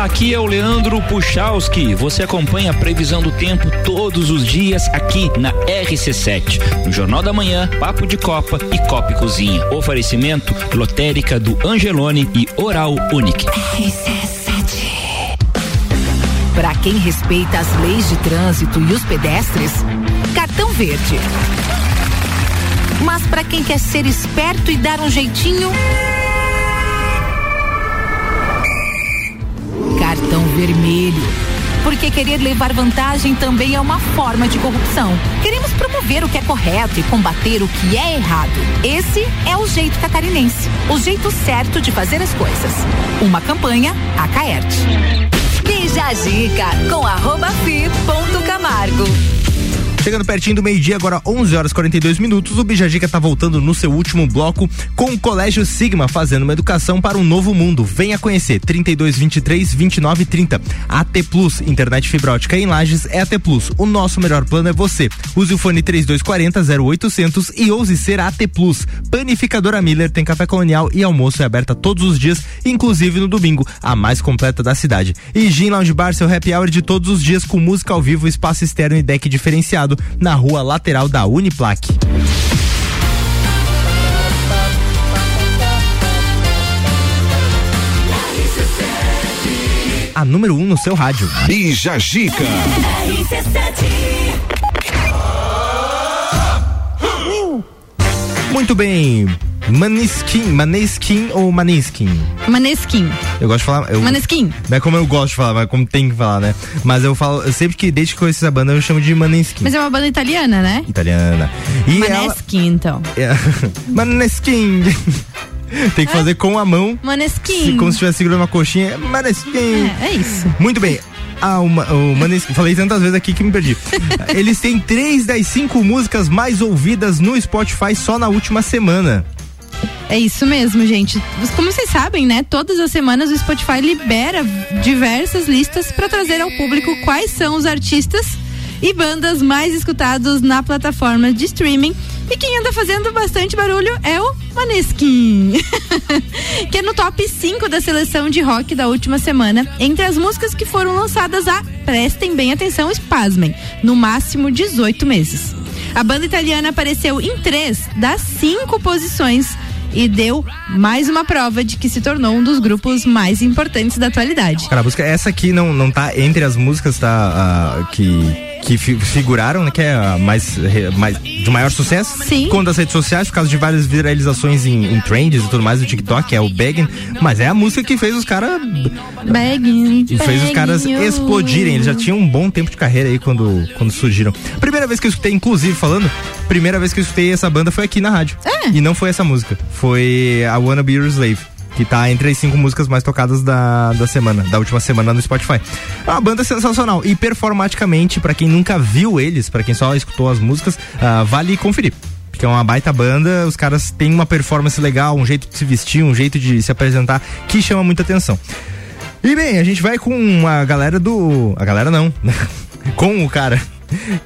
[SPEAKER 39] Aqui é o Leandro Puchalski. Você acompanha a previsão do tempo todos os dias aqui na RC7. No Jornal da Manhã, Papo de Copa e Copa e Cozinha. Oferecimento Lotérica do Angelone e Oral Unique.
[SPEAKER 40] Para quem respeita as leis de trânsito e os pedestres, cartão verde. Mas para quem quer ser esperto e dar um jeitinho, cartão vermelho. Porque querer levar vantagem também é uma forma de corrupção. Queremos promover o que é correto e combater o que é errado. Esse é o jeito catarinense, o jeito certo de fazer as coisas. Uma campanha Acaerte.
[SPEAKER 18] Bija a dica com arroba fi ponto Camargo.
[SPEAKER 1] Chegando pertinho do meio-dia, agora 11 horas 42 minutos, o Bijagica tá voltando no seu último bloco com o Colégio Sigma fazendo uma educação para um novo mundo. Venha conhecer 32 23 29 30. AT Plus, internet fibra ótica em Lages é AT Plus. O nosso melhor plano é você. Use o fone 3240 0800 e ouse ser AT Plus. Panificadora Miller tem café colonial e almoço é aberta todos os dias, inclusive no domingo, a mais completa da cidade. E Gin Lounge Bar, seu happy hour de todos os dias com música ao vivo, espaço externo e deck diferenciado na rua lateral da Uniplaque. A número 1 um no seu rádio.
[SPEAKER 25] Bija Gica.
[SPEAKER 1] Muito bem. Maneskin, Maneskin ou Maneskin?
[SPEAKER 2] Maneskin.
[SPEAKER 1] Eu gosto de falar. Eu,
[SPEAKER 2] Maneskin.
[SPEAKER 1] Não é como eu gosto de falar, mas como tem que falar, né? Mas eu falo, eu sempre que, desde que conheço essa banda, eu chamo de Maneskin.
[SPEAKER 2] Mas é uma banda italiana, né?
[SPEAKER 1] Italiana. E
[SPEAKER 2] Maneskin, então.
[SPEAKER 1] ela. É, *laughs* Maneskin. tem que fazer com a mão.
[SPEAKER 2] Maneskin.
[SPEAKER 1] se- como se estivesse segurando uma coxinha. Maneskin.
[SPEAKER 2] É, é isso.
[SPEAKER 1] Muito bem. Ah, uma, o Maneskin, falei tantas vezes aqui que me perdi. *laughs* Eles têm três das cinco músicas mais ouvidas no Spotify só na última semana.
[SPEAKER 2] É isso mesmo, gente. Como vocês sabem, né? Todas as semanas o Spotify libera diversas listas para trazer ao público quais são os artistas e bandas mais escutados na plataforma de streaming. E quem anda fazendo bastante barulho é o Maneskin, *laughs* que é no top 5 da seleção de rock da última semana, entre as músicas que foram lançadas há, prestem bem atenção, espasmem, no máximo 18 meses. A banda italiana apareceu em três das cinco posições e deu mais uma prova de que se tornou um dos grupos mais importantes da atualidade.
[SPEAKER 1] Cara, a música, essa aqui não, não tá entre as músicas tá, ah, que, que fi- figuraram, né? Que é a mais, mais de maior sucesso.
[SPEAKER 2] Sim.
[SPEAKER 1] Com das redes sociais, por causa de várias viralizações em, em trends e tudo mais do TikTok, é o Begging. Mas é a música que fez os caras.
[SPEAKER 2] Begging,
[SPEAKER 1] E fez os caras explodirem. Eles já tinham um bom tempo de carreira aí quando, quando surgiram. Primeira vez que eu escutei, inclusive, falando, primeira vez que eu escutei essa banda foi aqui na rádio. E não foi essa música. Foi a Wanna Be Your Slave. Que tá entre as cinco músicas mais tocadas da, da semana, da última semana no Spotify. É uma banda sensacional. E performaticamente, pra quem nunca viu eles, pra quem só escutou as músicas, ah, vale conferir. Porque é uma baita banda, os caras têm uma performance legal, um jeito de se vestir, um jeito de se apresentar que chama muita atenção. E bem, a gente vai com a galera do. A galera não. *laughs* com o cara.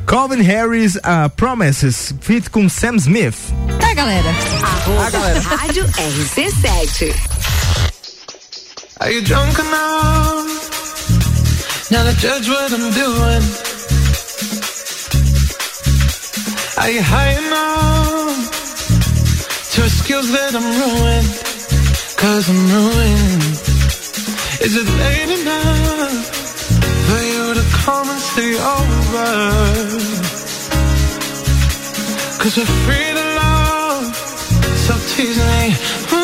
[SPEAKER 1] Calvin Harris uh, Promises, feat com Sam Smith.
[SPEAKER 2] Tá, galera?
[SPEAKER 18] Arroba Rádio RC7.
[SPEAKER 41] Are you drunk enough now to judge what I'm doing? Are you high enough to excuse that I'm ruined? Cause I'm ruined. Is it late enough for you to come and stay over? Cause we're free to love, so tease me.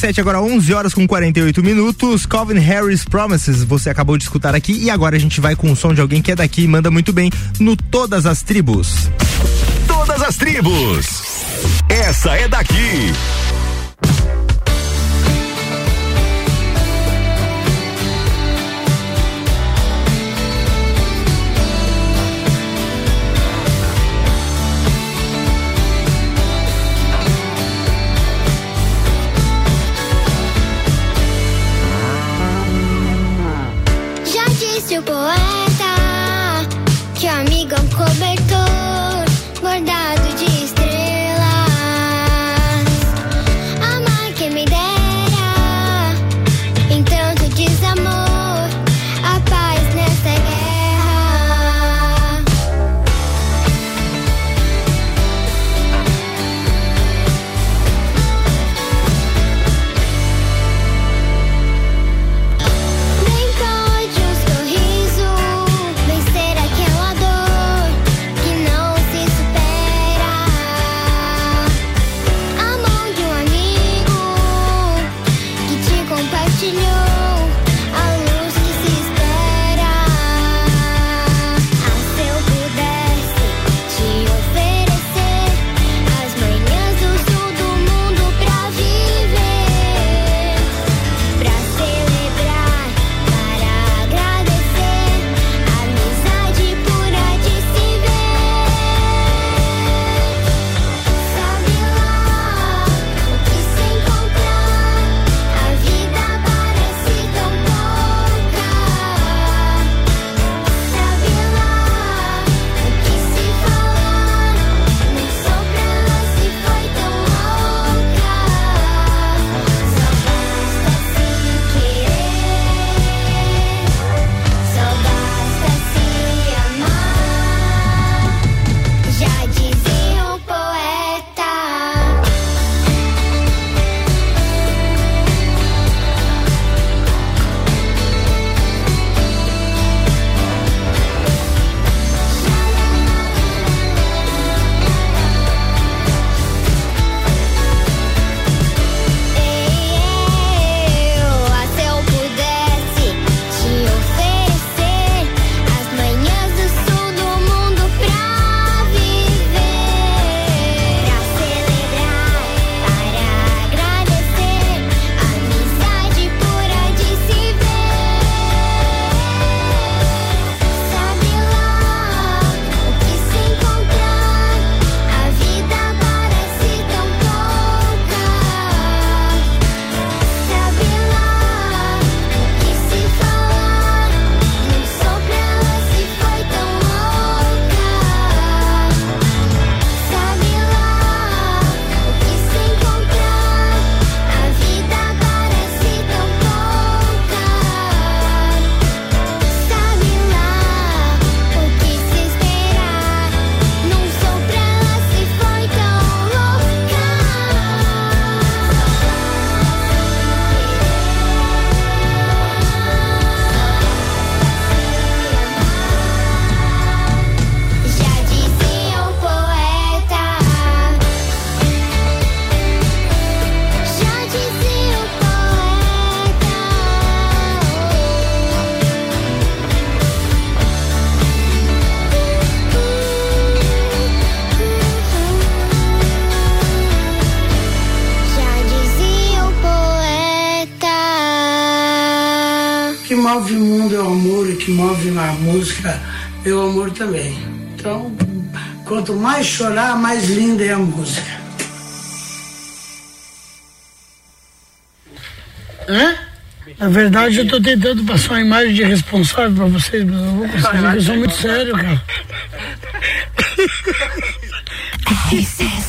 [SPEAKER 1] RC7, agora 11 horas com 48 minutos. Calvin Harris Promises, você acabou de escutar aqui. E agora a gente vai com o som de alguém que é daqui e manda muito bem no Todas as Tribos.
[SPEAKER 25] Todas as Tribos. Essa é daqui.
[SPEAKER 42] O
[SPEAKER 43] amor também. Então, quanto mais chorar, mais linda é a música. Hã? Na verdade, eu tô tentando passar uma imagem de responsável pra vocês, mas não vou conseguir, porque eu sou muito sério, cara.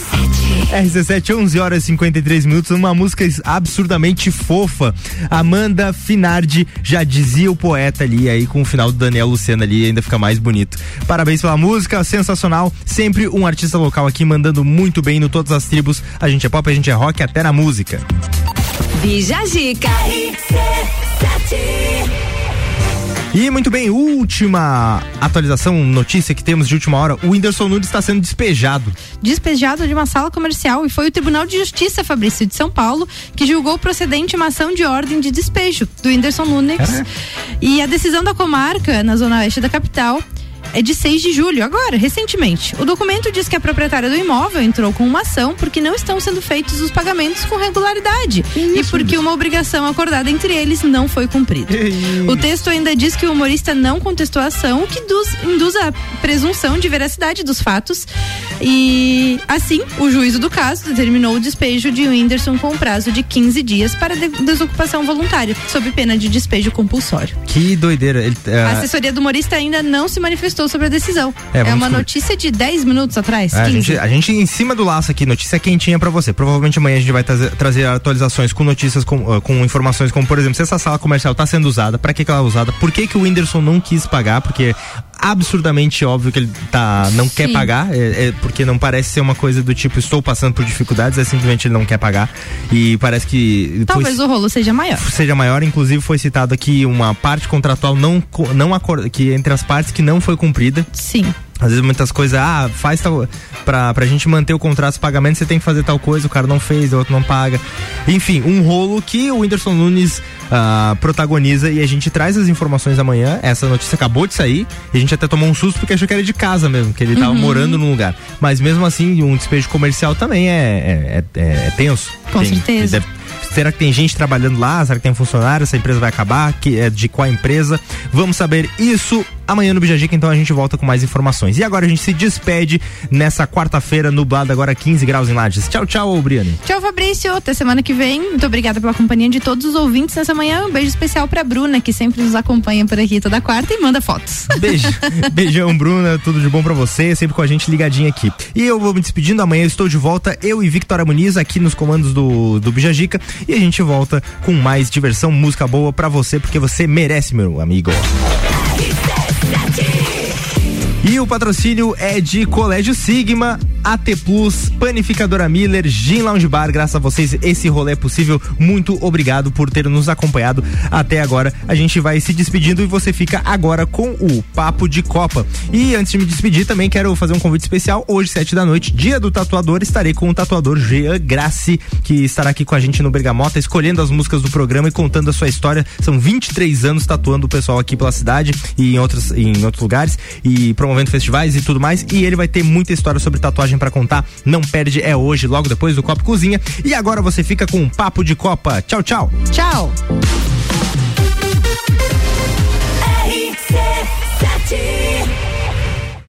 [SPEAKER 43] *laughs*
[SPEAKER 1] RC7, 11 horas e 53 minutos, uma música absurdamente fofa. Amanda Finardi já dizia o poeta ali, aí com o final do Daniel Luciano ali ainda fica mais bonito. Parabéns pela música, sensacional. Sempre um artista local aqui mandando muito bem no Todas as Tribos. A gente é pop, a gente é rock, até na música.
[SPEAKER 18] Bija Zica.
[SPEAKER 1] E muito bem, última atualização, notícia que temos de última hora: o Whindersson Nunes está sendo despejado.
[SPEAKER 2] Despejado de uma sala comercial e foi o Tribunal de Justiça, Fabrício, de São Paulo, que julgou procedente uma ação de ordem de despejo do Whindersson Nunes.
[SPEAKER 1] É.
[SPEAKER 2] E a decisão da comarca, na zona oeste da capital, é de 6 de julho, agora, recentemente. O documento diz que a proprietária do imóvel entrou com uma ação porque não estão sendo feitos os pagamentos com regularidade e porque uma obrigação acordada entre eles não foi cumprida. O texto ainda diz que o humorista não contestou a ação, o que induz, induz a presunção de veracidade dos fatos. E assim, o juízo do caso determinou o despejo de Whindersson com prazo de 15 dias para de- desocupação voluntária, sob pena de despejo compulsório.
[SPEAKER 1] Que doideira. Ele, é,
[SPEAKER 2] A assessoria do humorista ainda não se manifestou sobre a decisão.
[SPEAKER 1] É,
[SPEAKER 2] É, uma notícia de 10 minutos atrás.
[SPEAKER 1] É, a,
[SPEAKER 2] 15.
[SPEAKER 1] gente, a gente em cima do laço aqui, notícia quentinha pra você. Provavelmente amanhã a gente vai trazer, trazer atualizações com notícias, com, ah, com informações como, por exemplo, se essa sala comercial tá sendo usada, pra que, que ela é usada, por que, que o Whindersson não quis pagar, porque absurdamente óbvio que ele tá, não quer
[SPEAKER 2] Sim.
[SPEAKER 1] pagar, é, é porque não parece ser uma coisa do tipo, estou passando por dificuldades, é simplesmente ele não quer pagar. E parece que.
[SPEAKER 2] Talvez
[SPEAKER 1] foi-
[SPEAKER 2] o rolo seja maior.
[SPEAKER 1] seja maior, inclusive foi citado aqui uma parte contratual não, não acor- que entre as partes que não foi cumprida.
[SPEAKER 2] Sim.
[SPEAKER 1] Às vezes muitas coisas, ah, faz tal. Pra, pra gente manter o contrato de pagamento, você tem que fazer tal coisa, o cara não fez, o outro não paga. Enfim, um rolo que o Whindersson Nunes ah, protagoniza e a gente traz as informações amanhã. Essa notícia acabou de sair e a gente até tomou um susto porque achou que era de casa mesmo, que ele tava
[SPEAKER 2] Uhum.
[SPEAKER 1] morando num lugar. Mas mesmo assim, um despejo comercial também é, é, é, é tenso.
[SPEAKER 2] Com
[SPEAKER 1] Tem-
[SPEAKER 2] certeza.
[SPEAKER 1] deve- Será que tem gente trabalhando lá? Será que tem funcionário? Essa empresa vai acabar? Que é de qual empresa? Vamos saber isso amanhã no Bijagica, então a gente volta com mais informações. E agora a gente se despede nessa quarta-feira, nublado agora 15 graus em Lages. Tchau, tchau, Briane.
[SPEAKER 2] Tchau, Fabrício. Até semana que vem. Muito obrigada pela companhia de todos os ouvintes nessa manhã. Um beijo especial pra Bruna, que sempre nos acompanha por aqui toda quarta e manda fotos.
[SPEAKER 1] Beijo. *laughs* Beijão, Bruna. Tudo de bom pra você. Sempre com a gente ligadinho aqui. E eu vou me despedindo. Amanhã eu estou de volta. Eu e Victoria Muniz aqui nos comandos do, do Bijagica. E a gente volta com mais diversão, música boa pra você, porque você merece, meu amigo. RC7 e o patrocínio é de Colégio Sigma, AT Plus, Panificadora Miller, Gin Lounge Bar. Graças a vocês, esse rolê é possível. Muito obrigado por ter nos acompanhado até agora. A gente vai se despedindo e você fica agora com o Papo de Copa. E antes de me despedir, também quero fazer um convite especial. Hoje, sete da noite, dia do tatuador, estarei com o tatuador Jean Grassi, que estará aqui com a gente no Bergamota, escolhendo as músicas do programa e contando a sua história. São 23 anos tatuando o pessoal aqui pela cidade e em outros, em outros lugares e promovendo festivais e tudo mais. E ele vai ter muita história sobre tatuagem para contar. Não perde, é hoje, logo depois do copo Cozinha. E agora você fica com um papo de Copa. Tchau, tchau.
[SPEAKER 2] Tchau. RC7